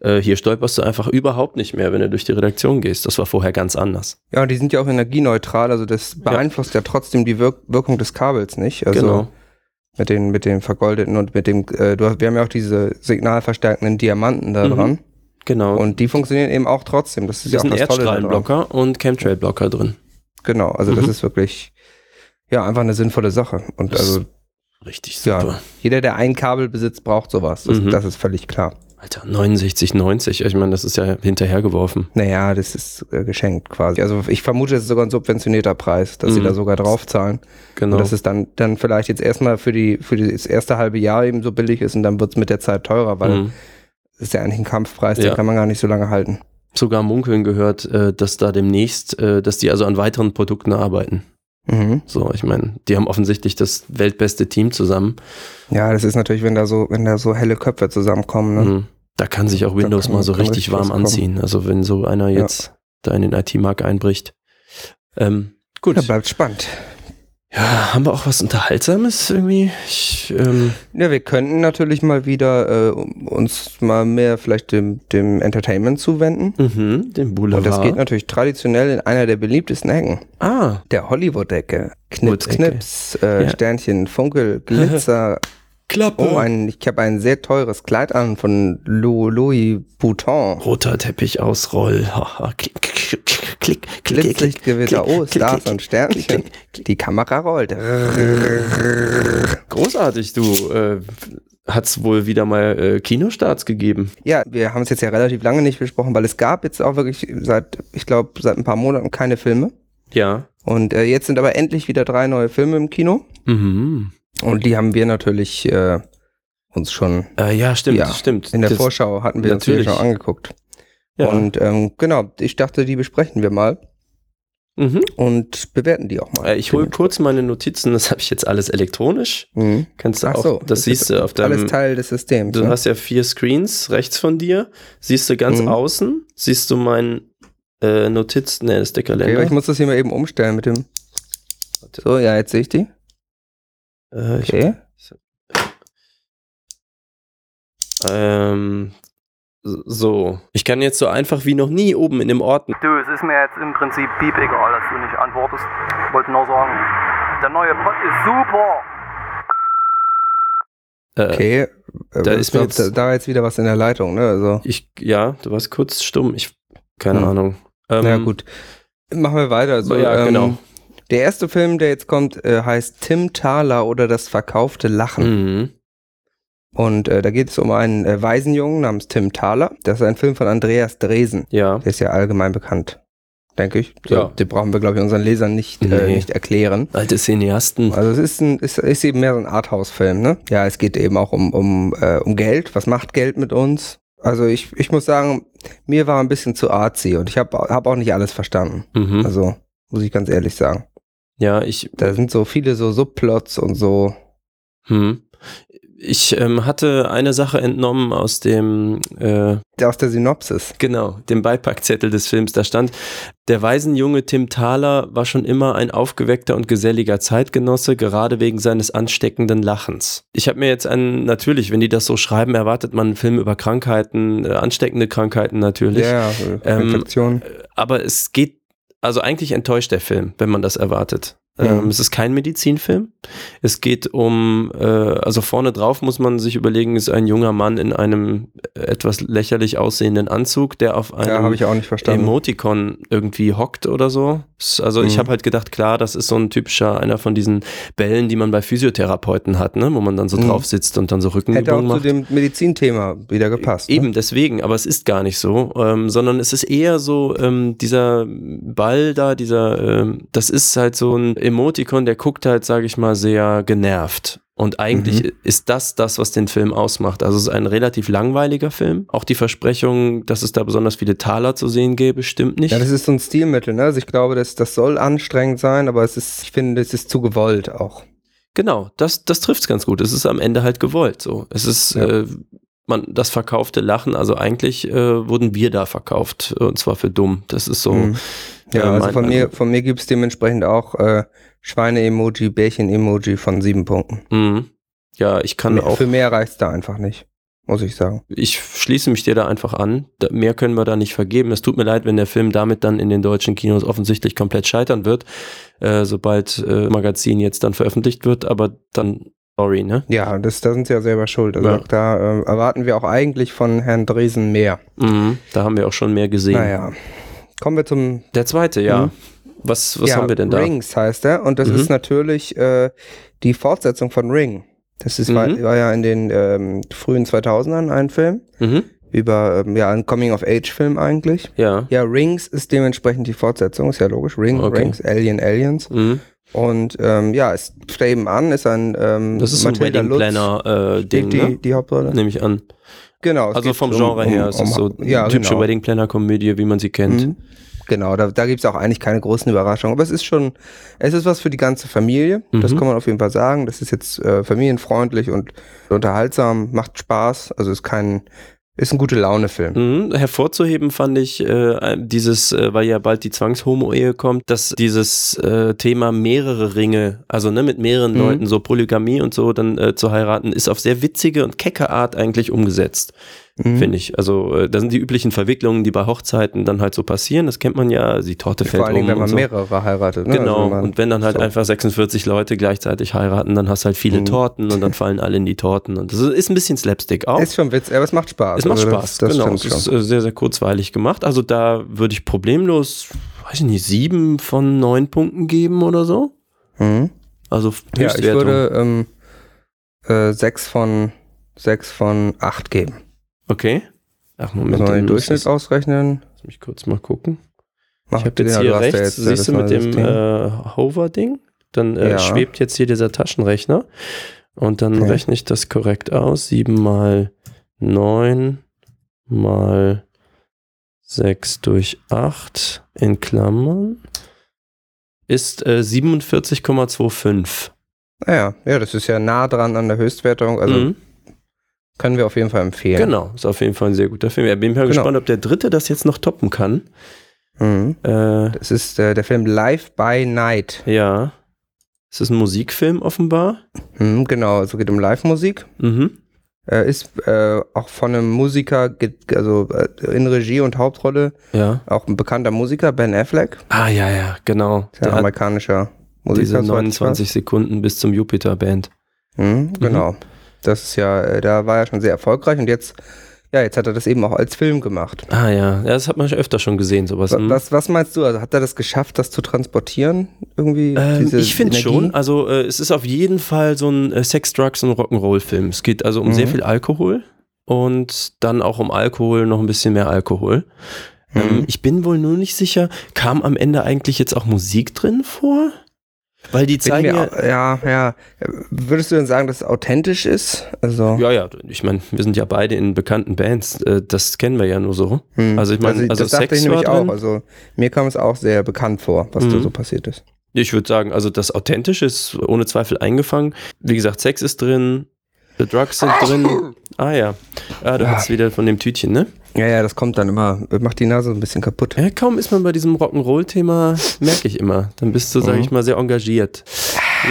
Äh, hier stolperst du einfach überhaupt nicht mehr, wenn du durch die Redaktion gehst. Das war vorher ganz anders. ja, und die sind ja auch energieneutral, also das beeinflusst ja, trotzdem die Wirk Wirkung des Kabels nicht. Also genau. Mit den, mit den vergoldeten und mit dem, äh, du hast, wir haben ja auch diese signalverstärkenden Diamanten da Mhm. dran. Genau. Und die funktionieren eben auch trotzdem. Das ist es ja ist auch ein das Tolle daran. Erdstrahlenblocker und Chemtrail-Blocker drin. Genau, also das Mhm. ist wirklich, ja, einfach eine sinnvolle Sache. Und Das- also Richtig Ja. super. jeder, der ein Kabel besitzt, braucht sowas. Das, Mhm. das ist völlig klar. Alter, 69, 90. Ich meine, das ist ja hinterhergeworfen. Naja, das ist äh, geschenkt quasi. Also ich vermute, es ist sogar ein subventionierter Preis, dass sie Mhm. da sogar draufzahlen. Genau. Und dass es dann, dann vielleicht jetzt erstmal für, die, für das erste halbe Jahr eben so billig ist und dann wird es mit der Zeit teurer, weil Mhm. es ist ja eigentlich ein Kampfpreis, Ja. den kann man gar nicht so lange halten. Sogar munkeln gehört, äh, dass da demnächst, äh, dass die also an weiteren Produkten arbeiten. Mhm. So, ich meine, die haben offensichtlich das weltbeste Team zusammen. Ja, das ist natürlich, wenn da so, wenn da so helle Köpfe zusammenkommen. Ne? Mhm. Da kann sich auch Da Windows kann- mal so richtig richtig warm kommen. anziehen. Also wenn so einer Ja. jetzt da in den IT-Markt einbricht. Ähm, gut. Ja, bleibt spannend. Ja, haben wir auch was Unterhaltsames irgendwie? Ich, ähm, Ja, wir könnten natürlich mal wieder äh, uns mal mehr vielleicht dem, dem Entertainment zuwenden. mhm, den Boulevard. Und das geht natürlich traditionell in einer der beliebtesten Ecken. Ah, Der Hollywood-Ecke. Knips. Knips, äh, Ja. Sternchen, Funkel, Glitzer. Klappe. oh, ein, ich habe ein sehr teures Kleid an von Lou, Louis Vuitton. Roter Teppich ausroll. Haha, klick, klick, klick, klick, klick, klick, oh, klick, Stars klick, und Sternchen. klick, klick. Die Kamera rollt. Großartig, du. Äh, hat's wohl wieder mal äh, Kinostarts gegeben. Ja, wir haben es jetzt ja relativ lange nicht besprochen, weil es gab jetzt auch wirklich seit, ich glaube, seit ein paar Monaten keine Filme. Ja. Und äh, jetzt sind aber endlich wieder drei neue Filme im Kino. Mhm. Und die haben wir natürlich äh, uns schon Äh, ja, stimmt, Ja, stimmt. in der Das- Vorschau hatten wir uns natürlich. schon angeguckt. Ja. Und ähm, genau, ich dachte, die besprechen wir mal. Mhm. und bewerten die auch mal. Äh, ich hole kurz meine Notizen, das habe ich jetzt alles elektronisch. Mhm. Kannst du Ach auch, so, das, siehst ist du auf deinem. Alles Teil des Systems. Du ne? hast ja vier Screens rechts von dir. Siehst du ganz Mhm. außen, siehst du meinen äh, Notiz, ne, das ist der okay, Kalender. ich muss das hier mal eben umstellen mit dem. So, ja, jetzt sehe ich die. Äh, ich, Okay. ähm, so, ich kann jetzt so einfach wie noch nie oben in dem Ordner. Du, es ist mir jetzt im Prinzip piep egal, dass du nicht antwortest. Wollte nur sagen, der neue Pod ist super. Äh, Okay. Äh, da ist mir da, jetzt- da, da war jetzt wieder was in der Leitung, ne? Also, Ich, ja, du warst kurz stumm. Ich, keine Hm. Ahnung. Ähm, na gut. Machen wir weiter. Also, ja, ähm, genau. Der erste Film, der jetzt kommt, äh, heißt Tim Thaler oder das verkaufte Lachen. Mhm. Und äh, da geht es um einen äh, Waisenjungen namens Tim Thaler. Das ist ein Film von Andreas Dresen. Ja. Der ist ja allgemein bekannt, denke ich. So, Ja. Den brauchen wir, glaube ich, unseren Lesern nicht, äh, Nee. nicht erklären. Alte Cineasten. Also es ist, ein, ist, ist eben mehr so ein Arthouse-Film, ne? Ja, es geht eben auch um, um, äh, um Geld. Was macht Geld mit uns? Also ich, ich muss sagen, mir war ein bisschen zu artsy und ich habe hab auch nicht alles verstanden. Mhm. Also muss ich ganz ehrlich sagen. Ja, ich, Da sind so viele so Subplots und so. hm. ich ähm, hatte eine Sache entnommen aus dem, äh, Aus der Synopsis. genau, dem Beipackzettel des Films. Da stand, der Waisenjunge Tim Thaler war schon immer ein aufgeweckter und geselliger Zeitgenosse, gerade wegen seines ansteckenden Lachens. Ich habe mir jetzt einen, natürlich, wenn die das so schreiben, erwartet man einen Film über Krankheiten, äh, ansteckende Krankheiten natürlich. Ja, ja, Ähm, Infektion. aber es geht, also eigentlich enttäuscht der Film, wenn man das erwartet. Mhm. Ähm, es ist kein Medizinfilm. Es geht um, äh, also vorne drauf muss man sich überlegen, ist ein junger Mann in einem etwas lächerlich aussehenden Anzug, der auf Ja, einem ich auch verstanden. Emoticon irgendwie hockt oder so. Also ich Mhm. habe halt gedacht, klar, das ist so ein typischer, einer von diesen Bällen, die man bei Physiotherapeuten hat, ne? wo man dann so Mhm. drauf sitzt und dann so Hätte Rückenübungen auch macht. zu dem Medizinthema wieder gepasst. Eben Ne? deswegen, aber es ist gar nicht so, ähm, sondern es ist eher so, ähm, dieser Ball da, dieser, ähm, das ist halt so ein Emoticon, der guckt halt, sage ich mal, sehr genervt. Und eigentlich Mhm. ist das das, was den Film ausmacht. Also es ist ein relativ langweiliger Film. Auch die Versprechung, dass es da besonders viele Taler zu sehen gäbe, stimmt nicht. Ja, das ist so ein Stilmittel, ne? Also ich glaube, das, das soll anstrengend sein, aber es ist, ich finde, es ist zu gewollt auch. Genau, das, das trifft es ganz gut. Es ist am Ende halt gewollt so. Es ist Ja. äh, man, das verkaufte Lachen, also eigentlich äh, wurden wir da verkauft, und zwar für dumm. Das ist so. Mhm. Ja, äh, also von mir, Eindruck. von mir gibt es dementsprechend auch äh, Schweine-Emoji, Bärchen-Emoji von sieben Punkten. Mhm. Ja, ich kann Mehr- auch, Für mehr reicht's da einfach nicht, muss ich sagen. ich schließe mich dir da einfach an. Da, mehr können wir da nicht vergeben. Es tut mir leid, wenn der Film damit dann in den deutschen Kinos offensichtlich komplett scheitern wird, äh, sobald äh, Magazin jetzt dann veröffentlicht wird, aber dann sorry, ne? Ja, das, da sind sie ja selber schuld. Also Ja. da äh, erwarten wir auch eigentlich von Herrn Dresen mehr. Mhm. Da haben wir auch schon mehr gesehen. Naja. Kommen wir zum Der zweite, ja. Mhm. Was, was ja, haben wir denn da? Rings heißt er und das Mhm. ist natürlich äh, die Fortsetzung von Ring. Das ist, war, Mhm. war ja in den ähm, frühen 2000ern ein Film Mhm. über ähm, ja ein Coming-of-Age-Film eigentlich. Ja. Ja, Rings ist dementsprechend die Fortsetzung, ist ja logisch. Ring, Okay. Rings, Alien, Aliens. Mhm. Und ähm, ja, es fängt eben an, ist ein ähm, Das ist so ein Wedding Lutz Planner äh, Ding, die, ne? die Hauptrolle. Nehme ich an. Genau. Also vom Genre um- her ist um, es so ja, typische genau. Wedding Planner Komödie, wie man sie kennt. Mhm. Genau, da, da gibt es auch eigentlich keine großen Überraschungen. Aber es ist schon, es ist was für die ganze Familie. Das Mhm. kann man auf jeden Fall sagen. Das ist jetzt äh, familienfreundlich und unterhaltsam, macht Spaß. Also ist kein, ist ein gute Laune-Film. Mhm. Hervorzuheben fand ich äh, dieses, äh, weil ja bald die Zwangshomo-Ehe kommt, dass dieses äh, Thema mehrere Ringe, also ne, mit mehreren Mhm. Leuten, so Polygamie und so dann äh, zu heiraten, ist auf sehr witzige und kecke Art eigentlich umgesetzt, Mhm. finde ich. Also äh, da sind die üblichen Verwicklungen, die bei Hochzeiten dann halt so passieren, das kennt man ja, die Torte fällt Vor allen Dingen, um wenn und man so. mehrere heiratet. Ne? Genau, Also man- und wenn dann halt so. einfach 46 Leute gleichzeitig heiraten, dann hast du halt viele Mhm. Torten und dann fallen alle in die Torten. Und das ist ein bisschen Slapstick auch. Ist schon witzig, aber es macht Spaß. Es macht Also Spaß, das, das genau. Es ist äh, sehr, sehr kurzweilig gemacht. Also da würde ich problemlos, weiß ich nicht, sieben von neun Punkten geben oder so. Mhm. Also Ja, ich würde ähm, äh, sechs von sechs von acht geben. Okay. Ach, Muss Moment. man den Durchschnitt ich- ausrechnen? Lass mich kurz mal gucken. Mach ich habe jetzt ja, hier ja rechts, jetzt, siehst du mit dem System. äh, Hover-Ding? Dann äh, Ja. schwebt jetzt hier dieser Taschenrechner. Und dann Okay. rechne ich das korrekt aus. 7 mal 9 mal 6 durch 8 in Klammern. ist äh, 47,25. Naja, ja, das ist ja nah dran an der Höchstwertung. Also Mhm. Können wir auf jeden Fall empfehlen. Genau, ist auf jeden Fall ein sehr guter Film. Ja, bin mal Genau. gespannt, ob der dritte das jetzt noch toppen kann. Mhm. Äh, Das ist äh, der Film Live by Night. ja. Es ist ein Musikfilm offenbar. Mhm, genau, es geht um Live-Musik. Mhm. Äh, ist äh, auch von einem Musiker, also äh, in Regie und Hauptrolle, Ja. auch ein bekannter Musiker, Ben Affleck, Ah, ja, ja, genau. der Der amerikanischer Musiker. diese soweit ich weiß. 29 Sekunden bis zum Jupiter-Band. Mhm, genau. Das ist ja, äh, da war er schon sehr erfolgreich und jetzt, ja, jetzt hat er das eben auch als Film gemacht. Ah, ja. Ja, das hat man schon öfter schon gesehen, sowas. Wa- Mhm. Was, was meinst du? Also hat er das geschafft, das zu transportieren? Irgendwie? Ähm, ich finde schon, also äh, es ist auf jeden Fall so ein äh, Sex, Drugs und Rock'n'Roll-Film. Es geht also um Mhm. sehr viel Alkohol und dann auch um Alkohol, noch ein bisschen mehr Alkohol. Ähm, Mhm. ich bin wohl nur nicht sicher, kam am Ende eigentlich jetzt auch Musik drin vor? Weil die zeigen mir, ja, ja, ja. Würdest du denn sagen, dass es authentisch ist? Also, ja, ja, ich meine, wir sind ja beide in bekannten Bands, äh, das kennen wir ja nur so. hm. also ich meine, also das dachte Sex ich nämlich auch. Also mir kam es auch sehr bekannt vor, was da Mhm. so passiert ist. Ich würde sagen, also das Authentische ist ohne Zweifel eingefangen. Wie gesagt, Sex ist drin, The Drugs sind drin. Ah ja, ah, du Ja. hast wieder von dem Tütchen, ne? Ja, ja, das kommt dann immer, macht die Nase ein bisschen kaputt. Ja, kaum ist man bei diesem Rock'n'Roll-Thema, merke ich immer. Dann bist du, sage Mhm. ich mal, sehr engagiert.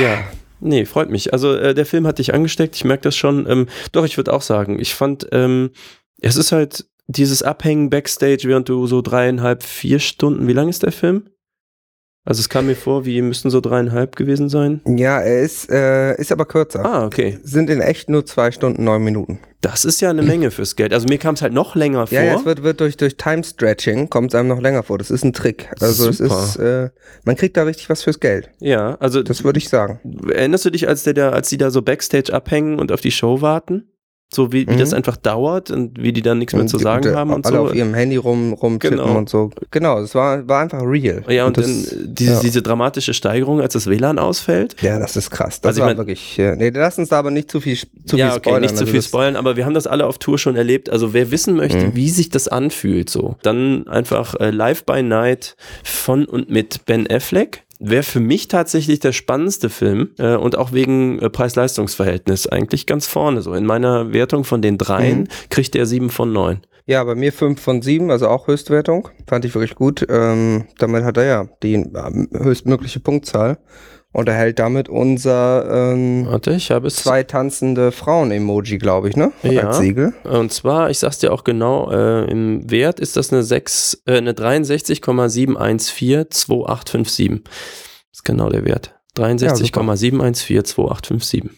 Ja. Nee, freut mich. Also äh, der Film hat dich angesteckt, ich merke das schon. Ähm, doch, ich würde auch sagen, ich fand, ähm, es ist halt dieses Abhängen Backstage, während du so dreieinhalb, vier Stunden, wie lang ist der Film? Also es kam mir vor, wie müssten so dreieinhalb gewesen sein. Ja, er ist, äh, ist aber kürzer. Ah, okay. Sind in echt nur zwei Stunden, neun Minuten. Das ist ja eine Menge fürs Geld. Also mir kam es halt noch länger vor. Ja, ja, es wird, wird durch, durch Time-Stretching, kommt es einem noch länger vor. Das ist ein Trick. Also es Super. ist, äh, man kriegt da richtig was fürs Geld. ja, also Das würde ich sagen. erinnerst du dich, als der da, als die da so Backstage abhängen und auf die Show warten? So wie, wie Mhm. das einfach dauert und wie die dann nichts mehr zu Und- sagen und, äh, haben und alle so. auf ihrem Handy rum, rumtippen Genau. und so. Genau, es war, war einfach real. ja, und, das, dann diese, ja. diese dramatische Steigerung, als das WLAN ausfällt. ja, das ist krass. Das Also ich war mein- wirklich. Äh, nee, lass uns da aber nicht zu viel, zu ja, viel okay, spoilern. nicht zu also viel das- spoilern, aber wir haben das alle auf Tour schon erlebt. Also wer wissen möchte, Mhm. wie sich das anfühlt, so, dann einfach äh, Live by Night von und mit Ben Affleck. Wäre für mich tatsächlich der spannendste Film äh, und auch wegen äh, Preis-Leistungs-Verhältnis eigentlich ganz vorne. So in meiner Wertung von den dreien Mhm. kriegt er sieben von neun. Ja, bei mir 5 von 7, also auch Höchstwertung. Fand ich wirklich gut. Ähm, damit hat er ja die ähm, höchstmögliche Punktzahl und erhält damit unser ähm, Warte, ich habe es. zwei tanzende Frauen-Emoji, glaube ich, ne? Ja. Als Siegel. Und zwar, ich sag's dir auch genau, äh, im Wert ist das eine 6, äh, eine 63,7142857. ist genau der Wert. 63,7142857.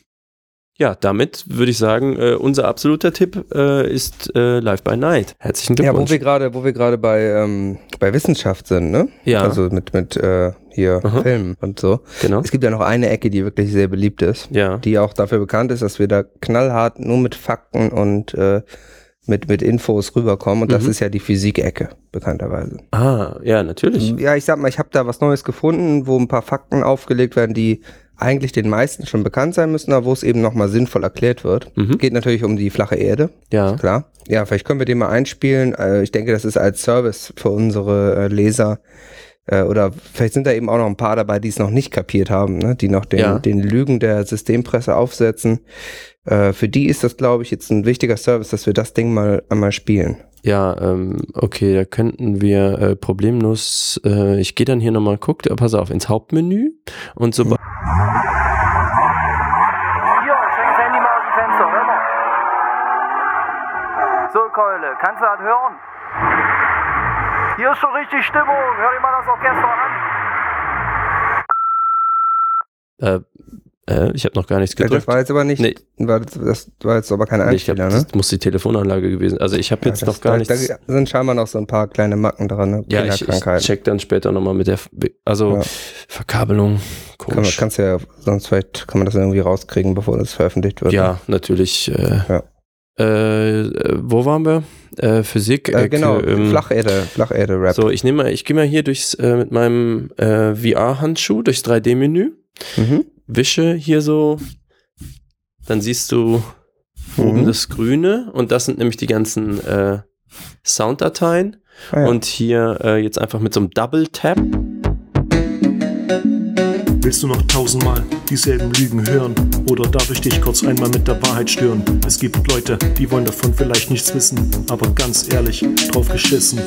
Ja, damit würde ich sagen, äh, unser absoluter Tipp äh, ist äh, Live by Night. Herzlichen Ja, wo Glückwunsch. wir gerade, wo wir gerade bei, ähm, bei Wissenschaft sind, ne? Ja. Also mit, mit äh, hier Aha. Filmen und so. genau. Es gibt ja noch eine Ecke, die wirklich sehr beliebt ist. Ja. die auch dafür bekannt ist, dass wir da knallhart nur mit Fakten und äh, mit, mit Infos rüberkommen. Und das Mhm. ist ja die Physik-Ecke, bekannterweise. Ah, ja, natürlich. Ja, ich sag mal, ich habe da was Neues gefunden, wo ein paar Fakten aufgelegt werden, die eigentlich den meisten schon bekannt sein müssen, aber wo es eben nochmal sinnvoll erklärt wird. Mhm. Geht natürlich um die flache Erde, Ja. klar. Ja, vielleicht können wir den mal einspielen. Äh, ich denke, das ist als Service für unsere äh, Leser. Äh, oder vielleicht sind da eben auch noch ein paar dabei, die es noch nicht kapiert haben, ne? die noch den, Ja. den Lügen der Systempresse aufsetzen. Äh, für die ist das, glaube ich, jetzt ein wichtiger Service, dass wir das Ding mal einmal spielen. Ja, ähm, okay, da könnten wir äh, problemlos, äh, ich gehe dann hier nochmal, guck, äh, pass auf, ins Hauptmenü und so. Hier, steck das Handy mal aus dem Fenster, hör mal. So, Keule, kannst du das hören? Hier ist schon richtig Stimmung, hör dir mal das Orchester an. Äh, äh, ich habe noch gar nichts Ja, Das gedrückt. war jetzt aber nicht, Nee. war, das, war jetzt aber kein Nee, ich glaub, Einspieler, ne? Das muss die Telefonanlage gewesen. Also ich habe Ja, jetzt noch gar da, nichts. Da sind scheinbar noch so ein paar kleine Macken dran, ne? ja, ich, ich check dann später nochmal mit der, also Ja. Verkabelung, Kann man, komisch. kannst ja, sonst vielleicht kann man das irgendwie rauskriegen, bevor das veröffentlicht wird. ja, natürlich. Äh, Ja. äh, wo waren wir? Äh, Physik. Äh, äh, genau, ähm, Flacherde, Flacherde-Rap. So, ich nehme mal, ich gehe mal hier durchs äh, mit meinem äh, VR-Handschuh durchs 3D-Menü, Mhm. Wische hier so, dann siehst du oben Mhm. das Grüne und das sind nämlich die ganzen äh, Sounddateien. Ah, ja. Und hier äh, jetzt einfach mit so einem Double Tap Willst du noch tausendmal dieselben Lügen hören? Oder darf ich dich kurz einmal mit der Wahrheit stören? Es gibt Leute, die wollen davon vielleicht nichts wissen, aber ganz ehrlich, drauf geschissen.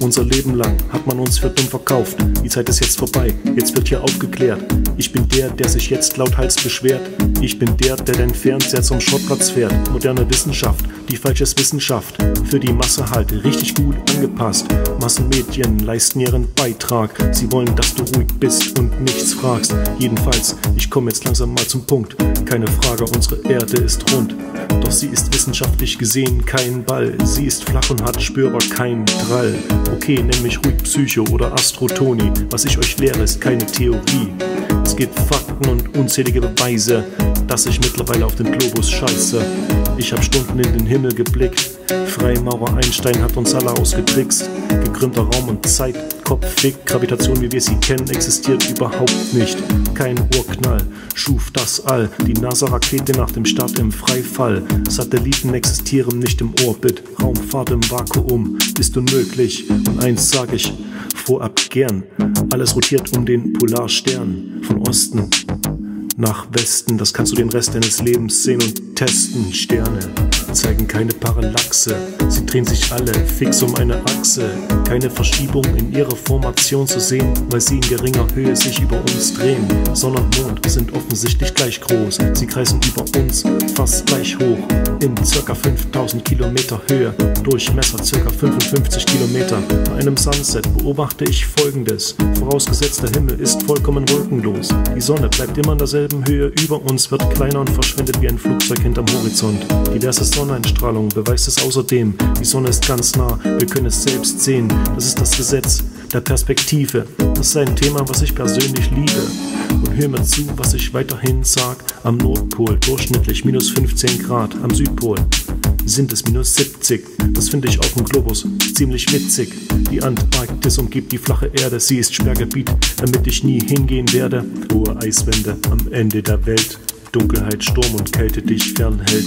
Unser Leben lang hat man uns für dumm verkauft. Die Zeit ist jetzt vorbei, jetzt wird hier aufgeklärt. Ich bin der, der sich jetzt lauthals beschwert. Ich bin der, der den Fernseher zum Schrottplatz fährt. Moderne Wissenschaft, die falsches Wissenschaft. Für die Masse halt richtig gut angepasst. Massenmedien leisten ihren Beitrag. Sie wollen, dass du ruhig bist und nichts fragst. Jedenfalls, ich komme jetzt langsam mal zum Punkt. Keine Frage, unsere Erde ist rund. Doch sie ist wissenschaftlich gesehen kein Ball. Sie ist flach und hat spürbar keinen Drall. Okay, nenn mich ruhig Psycho oder Astrotoni. Was ich euch lehre, ist keine Theorie. Es gibt Fakten und unzählige Beweise, dass ich mittlerweile auf den Globus scheiße. Ich hab Stunden in den Himmel geblickt. Freimaurer Einstein hat uns alle ausgetrickst. Gekrümmter Raum und Zeit, Kopfweg, Gravitation, wie wir sie kennen, existiert überhaupt nicht. Kein Urknall schuf das All. Die NASA-Rakete nach dem Start im Freifall. Satelliten existieren nicht im Orbit. Raumfahrt im Vakuum ist unmöglich. Und eins sag ich vorab gern: Alles rotiert um den Polarstern. Von Osten nach Westen, das kannst du den Rest deines Lebens sehen und testen. Sterne zeigen keine Parallaxe, sie drehen sich alle fix um eine Achse. Keine Verschiebung in ihrer Formation zu sehen, weil sie in geringer Höhe sich über uns drehen. Sonne und Mond sind offensichtlich gleich groß, sie kreisen über uns fast gleich hoch. In circa 5000 Kilometer Höhe, Durchmesser circa 55 Kilometer. Bei einem Sunset beobachte ich folgendes: Vorausgesetzt der Himmel ist vollkommen wolkenlos. Die Sonne bleibt immer in derselben Höhe über uns, wird kleiner und verschwindet wie ein Flugzeug hinterm Horizont. Diverse Sonneneinstrahlung beweist es außerdem. Die Sonne ist ganz nah, wir können es selbst sehen. Das ist das Gesetz der Perspektive. Das ist ein Thema, was ich persönlich liebe. Und hör mir zu, was ich weiterhin sag. Am Nordpol durchschnittlich minus 15 Grad, am Südpol sind es minus 70. Das finde ich auf dem Globus ziemlich witzig. Die Antarktis umgibt die flache Erde, sie ist Sperrgebiet, damit ich nie hingehen werde. Hohe Eiswände am Ende der Welt. Dunkelheit, Sturm und Kälte dich fernhält.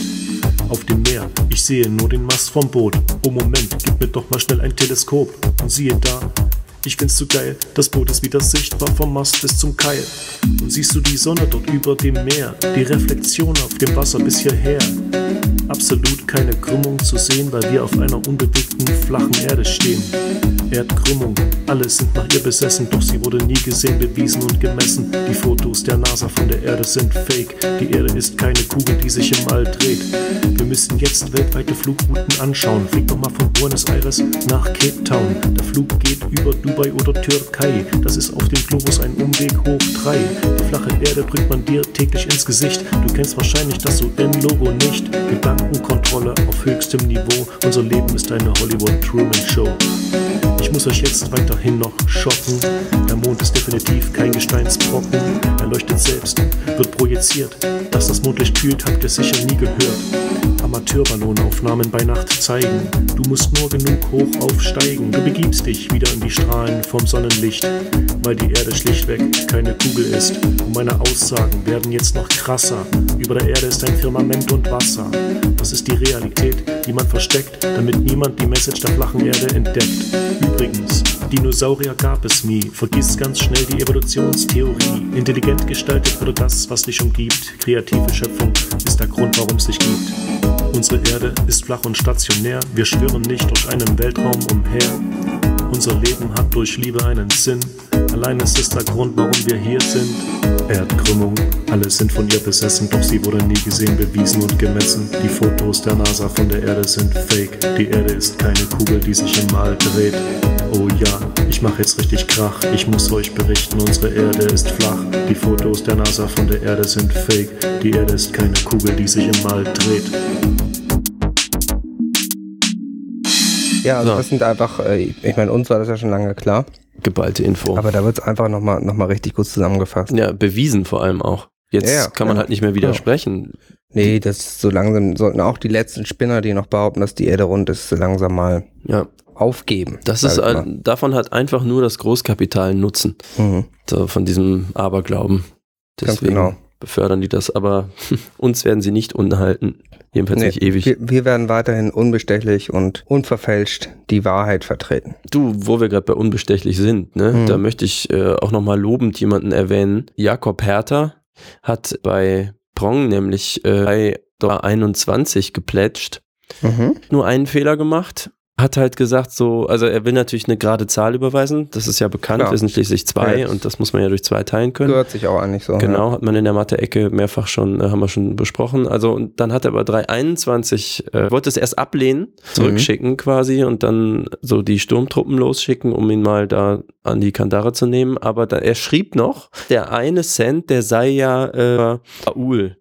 Auf dem Meer, ich sehe nur den Mast vom Boot. Oh Moment, gib mir doch mal schnell ein Teleskop. Und siehe da, ich find's so geil, das Boot ist wieder sichtbar vom Mast bis zum Keil. Und siehst du die Sonne dort über dem Meer, die Reflexion auf dem Wasser bis hierher. Absolut keine Krümmung zu sehen, weil wir auf einer unbewegten, flachen Erde stehen. Erdkrümmung, alle sind nach ihr besessen, doch sie wurde nie gesehen, bewiesen und gemessen. Die Fotos der NASA von der Erde sind fake. Die Erde ist keine Kugel, die sich im All dreht. Wir müssen jetzt weltweite Flugrouten anschauen. Flieg doch mal von Buenos Aires nach Cape Town. Der Flug geht über Dubai oder Türkei. Das ist auf dem Globus ein Umweg hoch drei. Die flache Erde drückt man dir täglich ins Gesicht. Du kennst wahrscheinlich das UN-Logo nicht. Gedankenkontrolle auf höchstem Niveau. Unser Leben ist eine Hollywood Truman Show. Ich muss euch jetzt weiterhin noch schocken. Der Mond ist definitiv kein Gesteinsbrocken. Er leuchtet selbst, wird projiziert. Dass das Mondlicht kühlt, habt ihr sicher nie gehört. Amateurballonaufnahmen bei Nacht zeigen. Du musst nur genug hoch aufsteigen. Du begibst dich wieder in die Strahlen vom Sonnenlicht, weil die Erde schlichtweg keine Kugel ist. Und meine Aussagen werden jetzt noch krasser. Über der Erde ist ein Firmament und Wasser. Das ist die Realität, die man versteckt, damit niemand die Message der flachen Erde entdeckt. Übrigens, Dinosaurier gab es nie. Vergiss ganz schnell die Evolutionstheorie. Intelligent gestaltet wurde das, was dich umgibt. Kreative Schöpfung ist der Grund, warum es dich gibt. Unsere Erde ist flach und stationär. Wir schwirren nicht durch einen Weltraum umher. Unser Leben hat durch Liebe einen Sinn. Allein es ist der Grund, warum wir hier sind. Erdkrümmung, alle sind von ihr besessen, doch sie wurde nie gesehen, bewiesen und gemessen. Die Fotos der NASA von der Erde sind fake. Die Erde ist keine Kugel, die sich im All dreht. Oh ja, ich mach jetzt richtig Krach. Ich muss euch berichten, unsere Erde ist flach. Die Fotos der NASA von der Erde sind fake. Die Erde ist keine Kugel, die sich im All dreht. Ja, also So. das sind einfach, äh, ich meine, uns war das ja schon lange klar, Geballte Info. aber da wird es einfach nochmal noch mal richtig gut zusammengefasst. ja, bewiesen vor allem auch. Jetzt Ja, ja, kann man ja. halt nicht mehr widersprechen. Nee, das so langsam sollten auch die letzten Spinner, die noch behaupten, dass die Erde rund ist, so langsam mal Ja, aufgeben. das ist ein- davon hat einfach nur das Großkapital Nutzen. Mhm. So von diesem Aberglauben. Ganz Deswegen, genau. Befördern die das, aber uns werden sie nicht unhalten. Jedenfalls Nee, nicht ewig. Wir, wir werden weiterhin unbestechlich und unverfälscht die Wahrheit vertreten. Du, wo wir gerade bei unbestechlich sind, ne, Mhm. da möchte ich äh, auch nochmal lobend jemanden erwähnen. Jakob Herter hat bei Prong nämlich äh, bei 21 geplätscht, Mhm. nur einen Fehler gemacht. Hat halt gesagt, so, also er will natürlich eine gerade Zahl überweisen, das ist ja bekannt, Klar. wir sind schließlich zwei Ja. und das muss man ja durch zwei teilen können. Gehört sich auch eigentlich so. Genau, hat man in der Mathe-Ecke mehrfach schon, äh, haben wir schon besprochen. Also, und dann hat er aber 321, äh, wollte es erst ablehnen, zurückschicken quasi und dann so die Sturmtruppen losschicken, um ihn mal da an die Kandare zu nehmen. Aber da, er schrieb noch, der eine Cent, der sei ja äh. Ja.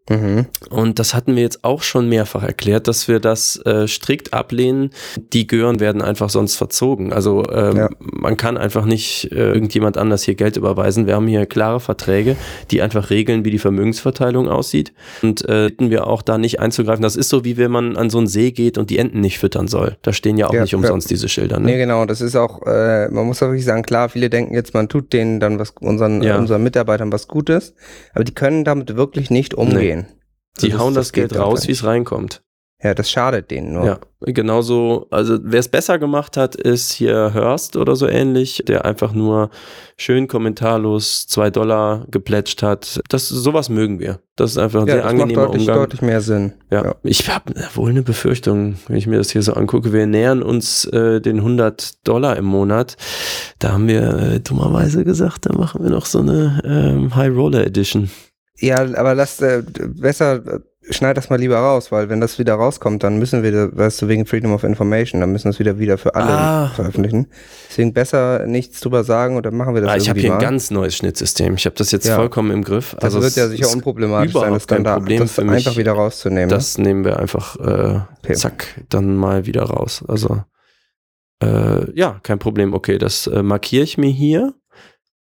Mhm. Und das hatten wir jetzt auch schon mehrfach erklärt, dass wir das äh, strikt ablehnen. Die Gören werden einfach sonst verzogen. Also ähm, Ja. man kann einfach nicht äh, irgendjemand anders hier Geld überweisen. Wir haben hier klare Verträge, die einfach regeln, wie die Vermögensverteilung aussieht. Und äh, bitten wir auch da nicht einzugreifen. Das ist so, wie wenn man an so einen See geht und die Enten nicht füttern soll. Da stehen ja auch Ja, nicht umsonst diese Schilder. Ne? Nee, genau, das ist auch, äh, man muss auch wirklich sagen, klar, viele denken jetzt, man tut denen dann was, unseren, Ja. unseren Mitarbeitern was Gutes, aber die können damit wirklich nicht umgehen. Die Also hauen das, geht Geld raus, wie es reinkommt. Ja, das schadet denen nur. Ja, genauso, also wer es besser gemacht hat, ist hier Hurst oder so ähnlich, der einfach nur schön kommentarlos zwei Dollar geplätscht hat. Das, sowas mögen wir. Das ist einfach ein Ja, sehr das macht angenehmer deutlich, Umgang. deutlich mehr Sinn. Ja, ich habe wohl eine Befürchtung, wenn ich mir das hier so angucke. Wir nähern uns äh, den 100 Dollar im Monat. Da haben wir äh, dummerweise gesagt, da machen wir noch so eine ähm, High Roller Edition. Ja, aber lass äh, besser, schneid das mal lieber raus, weil wenn das wieder rauskommt, dann müssen wir, weißt du, wegen Freedom of Information, dann müssen wir es wieder wieder für alle Ah. veröffentlichen. Deswegen besser nichts drüber sagen und dann machen wir das Ah, ich habe hier ein mal. ganz neues Schnittsystem. Ich habe das jetzt Ja. vollkommen im Griff. das wird es ja sicher unproblematisch sein, das dann kein da Problem das für mich. einfach wieder rauszunehmen. ne? Das nehmen wir einfach, äh, Okay. zack, dann mal wieder raus. Also, äh, ja, kein Problem. Okay, das äh, markiere ich mir hier.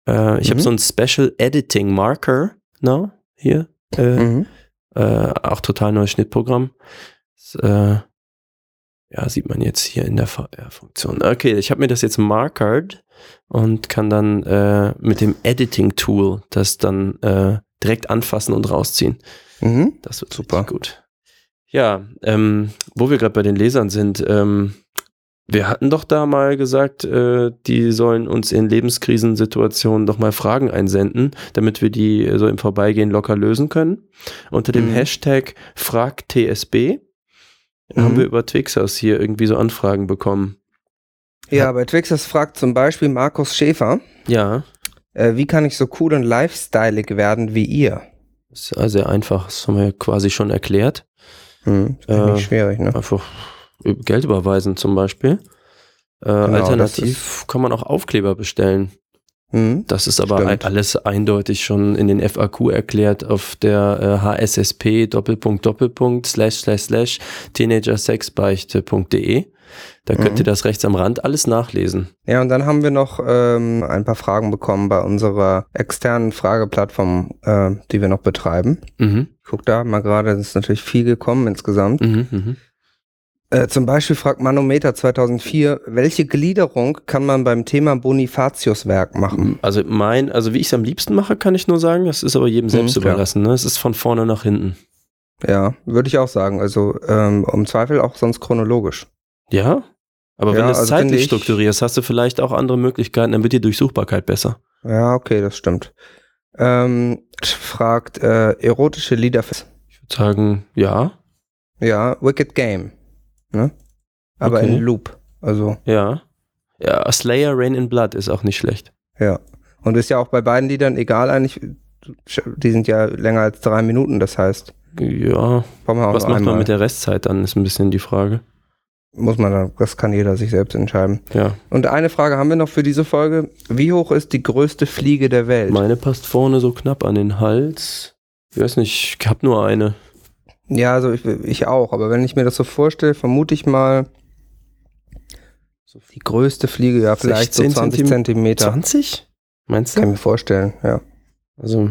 Äh, ich habe Mhm. so einen Special Editing Marker, no, hier. Äh, mhm. Äh, auch total neues Schnittprogramm. Das, äh, ja, sieht man jetzt hier in der VR-Funktion. Okay, ich habe mir das jetzt markert und kann dann äh, mit dem Editing-Tool das dann äh, direkt anfassen und rausziehen. Mhm. Das wird Super. gut. Ja, ähm, wo wir gerade bei den Lesern sind, ähm, wir hatten doch da mal gesagt, äh, die sollen uns in Lebenskrisensituationen doch mal Fragen einsenden, damit wir die äh, so im Vorbeigehen locker lösen können. Unter dem Mhm. Hashtag FragTSB Mhm. haben wir über Twixers hier irgendwie so Anfragen bekommen. Ja, bei Twixers fragt zum Beispiel Markus Schäfer, Ja, äh, wie kann ich so cool und lifestyleig werden wie ihr? ist ja sehr einfach, das haben wir quasi schon erklärt. Hm, ist Äh, nicht schwierig, ne? Einfach Geld überweisen zum Beispiel. Äh, alternativ kann man auch Aufkleber bestellen. Hm? Das ist aber Stimmt. alles eindeutig schon in den FAQ erklärt auf der äh, HSSP Doppelpunkt Doppelpunkt slash slash slash teenagersexbeichte.de. Da könnt Mhm. ihr das rechts am Rand alles nachlesen. Ja, und dann haben wir noch ähm, ein paar Fragen bekommen bei unserer externen Frageplattform, äh, die wir noch betreiben. Mhm. Guck da mal gerade, es ist natürlich viel gekommen insgesamt. Mhm, mhm. Äh, zum Beispiel fragt Manometer 2004, welche Gliederung kann man beim Thema Bonifatius-Werk machen? Also mein, also wie ich es am liebsten mache, kann ich nur sagen, das ist aber jedem selbst Mhm, überlassen. Ne? Es ist von vorne nach hinten. Ja, würde ich auch sagen. Also ähm, im Zweifel auch sonst chronologisch. Ja? Aber Ja, wenn du es also zeitlich ich- strukturierst, hast du vielleicht auch andere Möglichkeiten, dann wird die Durchsuchbarkeit besser. Ja, okay, das stimmt. Ähm, fragt äh, erotische Lieder. Ich würde sagen, ja, Ja, Wicked Game. Ne? Aber Okay. in Loop. Also, ja. Ja, Slayer Rain in Blood ist auch nicht schlecht. ja. Und ist ja auch bei beiden Liedern egal eigentlich. Die sind ja länger als drei Minuten, das heißt, Ja, was macht einmal. man mit der Restzeit dann, ist ein bisschen die Frage. Muss man dann, das kann jeder sich selbst entscheiden. Ja, Und eine Frage haben wir noch für diese Folge. Wie hoch ist die größte Fliege der Welt? meine passt vorne so knapp an den Hals. Ich weiß nicht, ich habe nur eine. Ja, also ich, ich auch, aber wenn ich mir das so vorstelle, vermute ich mal die größte Fliege, ja, vielleicht so 16 20 Zentimeter. 20? Meinst Kann ich du? mir vorstellen, ja. Also,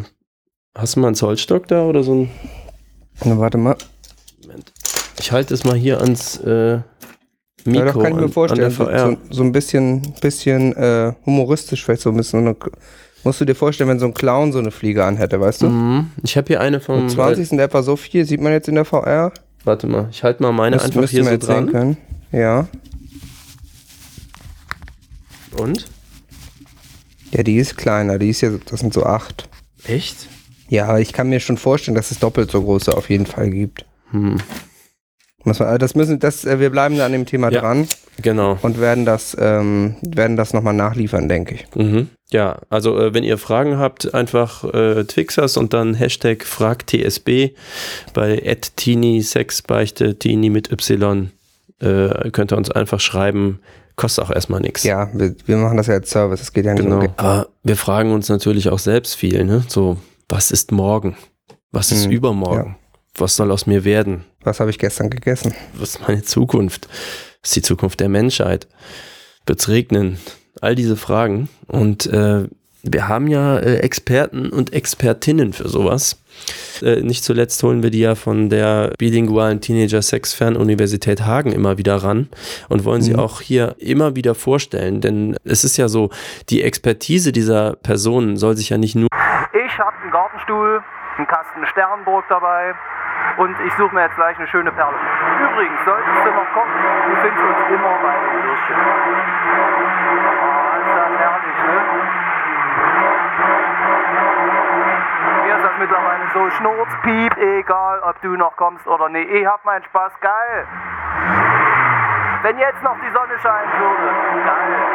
hast du mal einen Zollstock da oder so ein. Na, warte mal. Moment. Ich halte es mal hier ans äh, Ja, Mikro. doch kann ich mir an, vorstellen. So, so, so ein bisschen, bisschen äh, humoristisch, vielleicht so ein bisschen so eine Musst du dir vorstellen, wenn so ein Clown so eine Fliege anhätte, weißt du? Mhm. Ich habe hier eine vom. Und 20 sind etwa so viel, sieht man jetzt in der VR. Warte mal, ich halte mal meine Das einfach hier so dran. können. Ja. Und? Ja, die ist kleiner, die ist ja, das sind so acht. Echt? Ja, ich kann mir schon vorstellen, dass es doppelt so große auf jeden Fall gibt. Hm. Also das müssen, das, äh, wir bleiben da an dem Thema Ja. dran Genau. und werden das, ähm, werden das nochmal nachliefern, denke ich. Mhm. Ja, also äh, wenn ihr Fragen habt, einfach äh, Twixers und dann Hashtag FragTSB bei Tini Sexbeichte, Tini mit Y. Äh, könnt ihr uns einfach schreiben. Kostet auch erstmal nichts. Ja, wir, wir machen das ja als Service, es geht ja nicht Genau. um. Aber wir fragen uns natürlich auch selbst viel, ne? So, was ist morgen? Was ist Mhm. übermorgen? Was soll aus mir werden? Was habe ich gestern gegessen? Was ist meine Zukunft? Was ist die Zukunft der Menschheit? Wird's regnen? All diese Fragen. Und äh, wir haben ja äh, Experten und Expertinnen für sowas. Äh, nicht zuletzt holen wir die ja von der bilingualen Teenager-Sex-Fernuniversität Hagen immer wieder ran und wollen sie Mhm. auch hier immer wieder vorstellen. Denn es ist ja so, die Expertise dieser Personen soll sich ja nicht nur Ich habe einen Gartenstuhl, einen Kasten Sternburg dabei und ich suche mir jetzt gleich eine schöne Perle. Übrigens, solltest du noch kommen, du findest uns immer bei den Würstchen. Oh, ist das herrlich, ne? Mir ist das mittlerweile so schnurzpiep, egal ob du noch kommst oder nee. Ich hab meinen Spaß, geil. Wenn jetzt noch die Sonne scheinen würde, geil.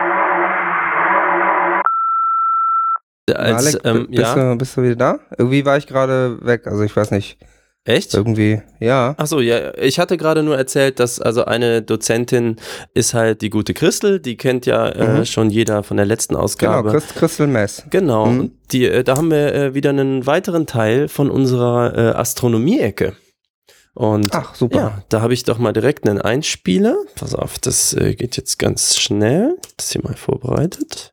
als, Alec, ähm, bist, ja, du, bist du wieder da? Irgendwie war ich gerade weg, also ich weiß nicht. Echt? Irgendwie, ja. Ach so, ja, ich hatte gerade nur erzählt, dass also eine Dozentin ist halt die gute Christel, die kennt ja äh, Mhm. schon jeder von der letzten Genau, Ausgabe. Christ, Crystal Mess. Genau, Mhm. die, äh, da haben wir äh, wieder einen weiteren Teil von unserer äh, Astronomie-Ecke. Und Ach, super. ja, da habe ich doch mal direkt einen Einspieler. Pass auf, das äh, geht jetzt ganz schnell. Das hier mal vorbereitet.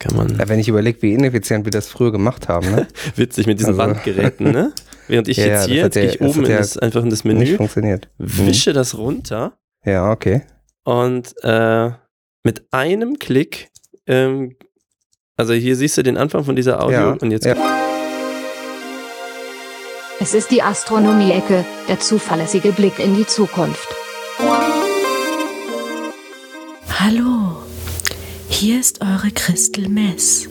Kann man Ja, wenn ich überlege, wie ineffizient wir das früher gemacht haben, ne? witzig mit diesen Also- Bandgeräten, ne? Während ich Ja, jetzt hier, jetzt gehe ich das oben in das, einfach in das Nicht Menü, funktioniert. wische das runter Ja, okay. und äh, mit einem Klick, ähm, also hier siehst du den Anfang von dieser Audio Ja, und jetzt ja. Es ist die Astronomie-Ecke, der zuverlässige Blick in die Zukunft. Hallo, hier ist eure Christel Mess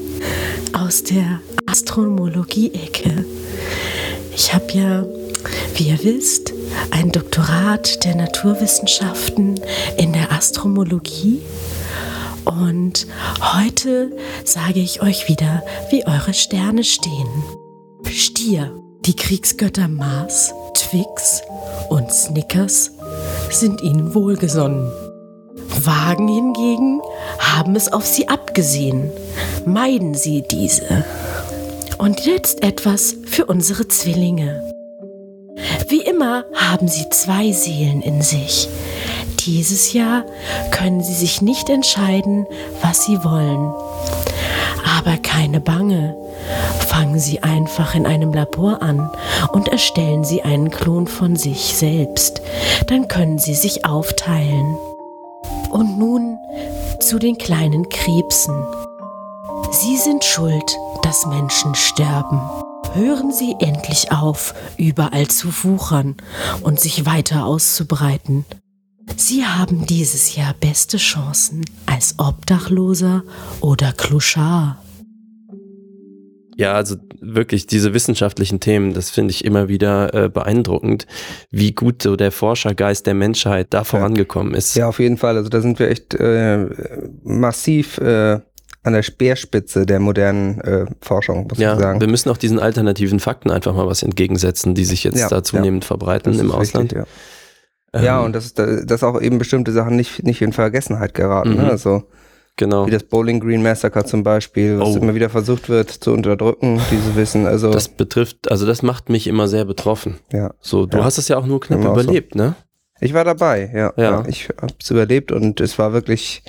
aus der Astromologie-Ecke. Ich habe ja, wie ihr wisst, ein Doktorat der Naturwissenschaften in der Astromologie. Und heute sage ich euch wieder, wie eure Sterne stehen. Stier, die Kriegsgötter Mars, Twix und Snickers sind ihnen wohlgesonnen. Wagen hingegen haben es auf sie abgesehen. Meiden sie diese. Und jetzt etwas für unsere Zwillinge. Wie immer haben sie zwei Seelen in sich. Dieses Jahr können sie sich nicht entscheiden, was sie wollen. Aber keine Bange. Fangen Sie einfach in einem Labor an und erstellen Sie einen Klon von sich selbst. Dann können Sie sich aufteilen. Und nun zu den kleinen Krebsen. Sie sind schuld, dass Menschen sterben. Hören Sie endlich auf, überall zu wuchern und sich weiter auszubreiten. Sie haben dieses Jahr beste Chancen als Obdachloser oder Kluschar. Ja, also wirklich diese wissenschaftlichen Themen, das finde ich immer wieder äh, beeindruckend, wie gut so der Forschergeist der Menschheit da vorangekommen ist. Ja, auf jeden Fall. Also da sind wir echt äh, massiv äh, an der Speerspitze der modernen äh, Forschung, muss Ja, ich sagen. wir müssen auch diesen alternativen Fakten einfach mal was entgegensetzen, die sich jetzt Ja, da zunehmend verbreiten Das im Ausland. richtig, ja. ja, Ähm, und das ist, dass auch eben bestimmte Sachen nicht, nicht in Vergessenheit geraten. Mhm. Ne? Also genau. wie das Bowling Green Massacre zum Beispiel, was Oh. immer wieder versucht wird zu unterdrücken, diese Wissen. Also Das betrifft, also das macht mich immer sehr betroffen. ja. So, du Ja. hast es ja auch nur knapp auch so. überlebt, ne? Ich war dabei, ja. Ja. ja. Ich hab's überlebt und es war wirklich,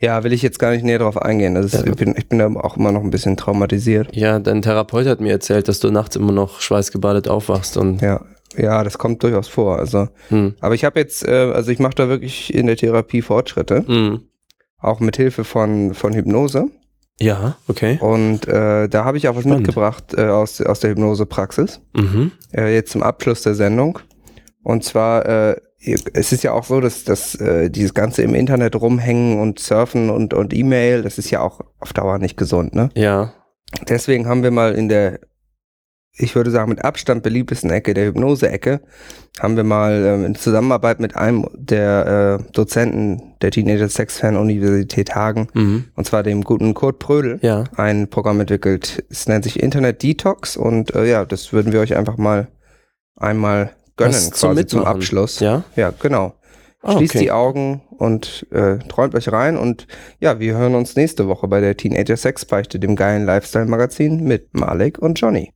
ja, will ich jetzt gar nicht näher drauf eingehen. Also Ja. ich, bin, ich bin da auch immer noch ein bisschen traumatisiert. Ja, dein Therapeut hat mir erzählt, dass du nachts immer noch schweißgebadet aufwachst und Ja, ja, das kommt durchaus vor. Also, hm, aber ich habe jetzt, äh, also ich mache da wirklich in der Therapie Fortschritte, hm, auch mit Hilfe von von Hypnose. Ja, okay. Und äh, da habe ich auch was Spannend. mitgebracht äh, aus, aus der Hypnosepraxis. Mhm. Äh, jetzt zum Abschluss der Sendung. Und zwar, äh, es ist ja auch so, dass, dass äh, dieses Ganze im Internet rumhängen und surfen und, und E-Mail, das ist ja auch auf Dauer nicht gesund, ne? Ja. Deswegen haben wir mal in der, ich würde sagen, mit Abstand beliebtesten Ecke, der Hypnose-Ecke, haben wir mal ähm, in Zusammenarbeit mit einem der äh, Dozenten der Teenager Sex Fan Universität Hagen, Mhm. und zwar dem guten Kurt Prödel, Ja. ein Programm entwickelt. Es nennt sich Internet Detox und äh, ja, das würden wir euch einfach mal einmal gönnen, Was zum quasi zum Mitmachen. Abschluss. Ja. Ja, genau. Ah, Schließt okay. die Augen und äh, träumt euch rein und ja, wir hören uns nächste Woche bei der Teenager Sex Beichte, dem geilen Lifestyle-Magazin mit Malek und Johnny.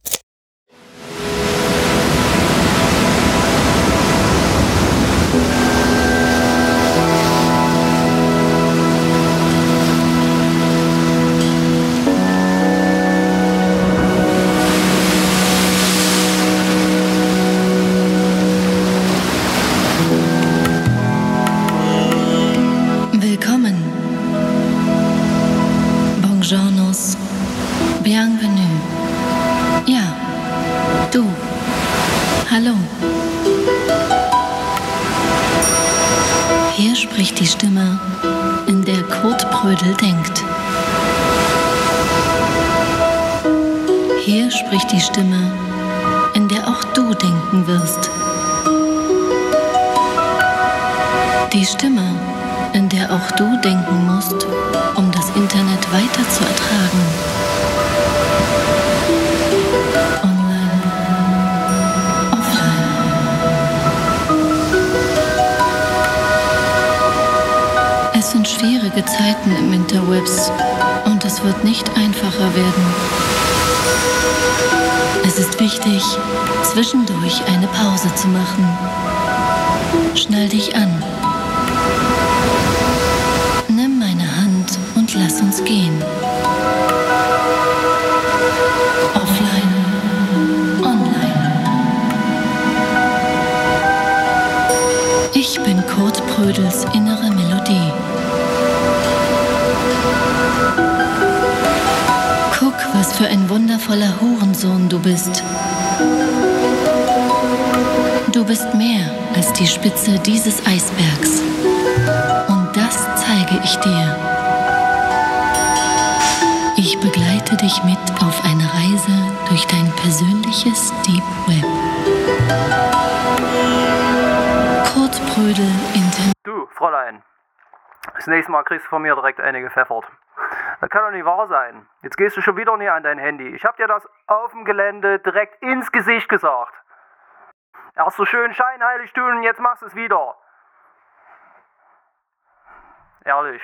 Die Stimme, in der auch du denken musst, um das Internet weiter zu ertragen. Online, offline. Es sind schwierige Zeiten im Interwebs und es wird nicht einfacher werden. Es ist wichtig, zwischendurch eine Pause zu machen. Schnall dich an. Lass uns gehen. Offline, online. Ich bin Kurt Prödels innere Melodie. Guck, was für ein wundervoller Hurensohn du bist. Du bist mehr als die Spitze dieses Eisbergs. Und das zeige ich dir. Dich mit auf eine Reise durch dein persönliches Deep Web. Kurt Internet. Du, Fräulein. Das nächste Mal kriegst du von mir direkt eine gepfeffert. Das kann doch nicht wahr sein. Jetzt gehst du schon wieder nie an dein Handy. Ich hab dir das auf dem Gelände direkt ins Gesicht gesagt. Erst so schön scheinheilig tun und jetzt machst du es wieder. Ehrlich.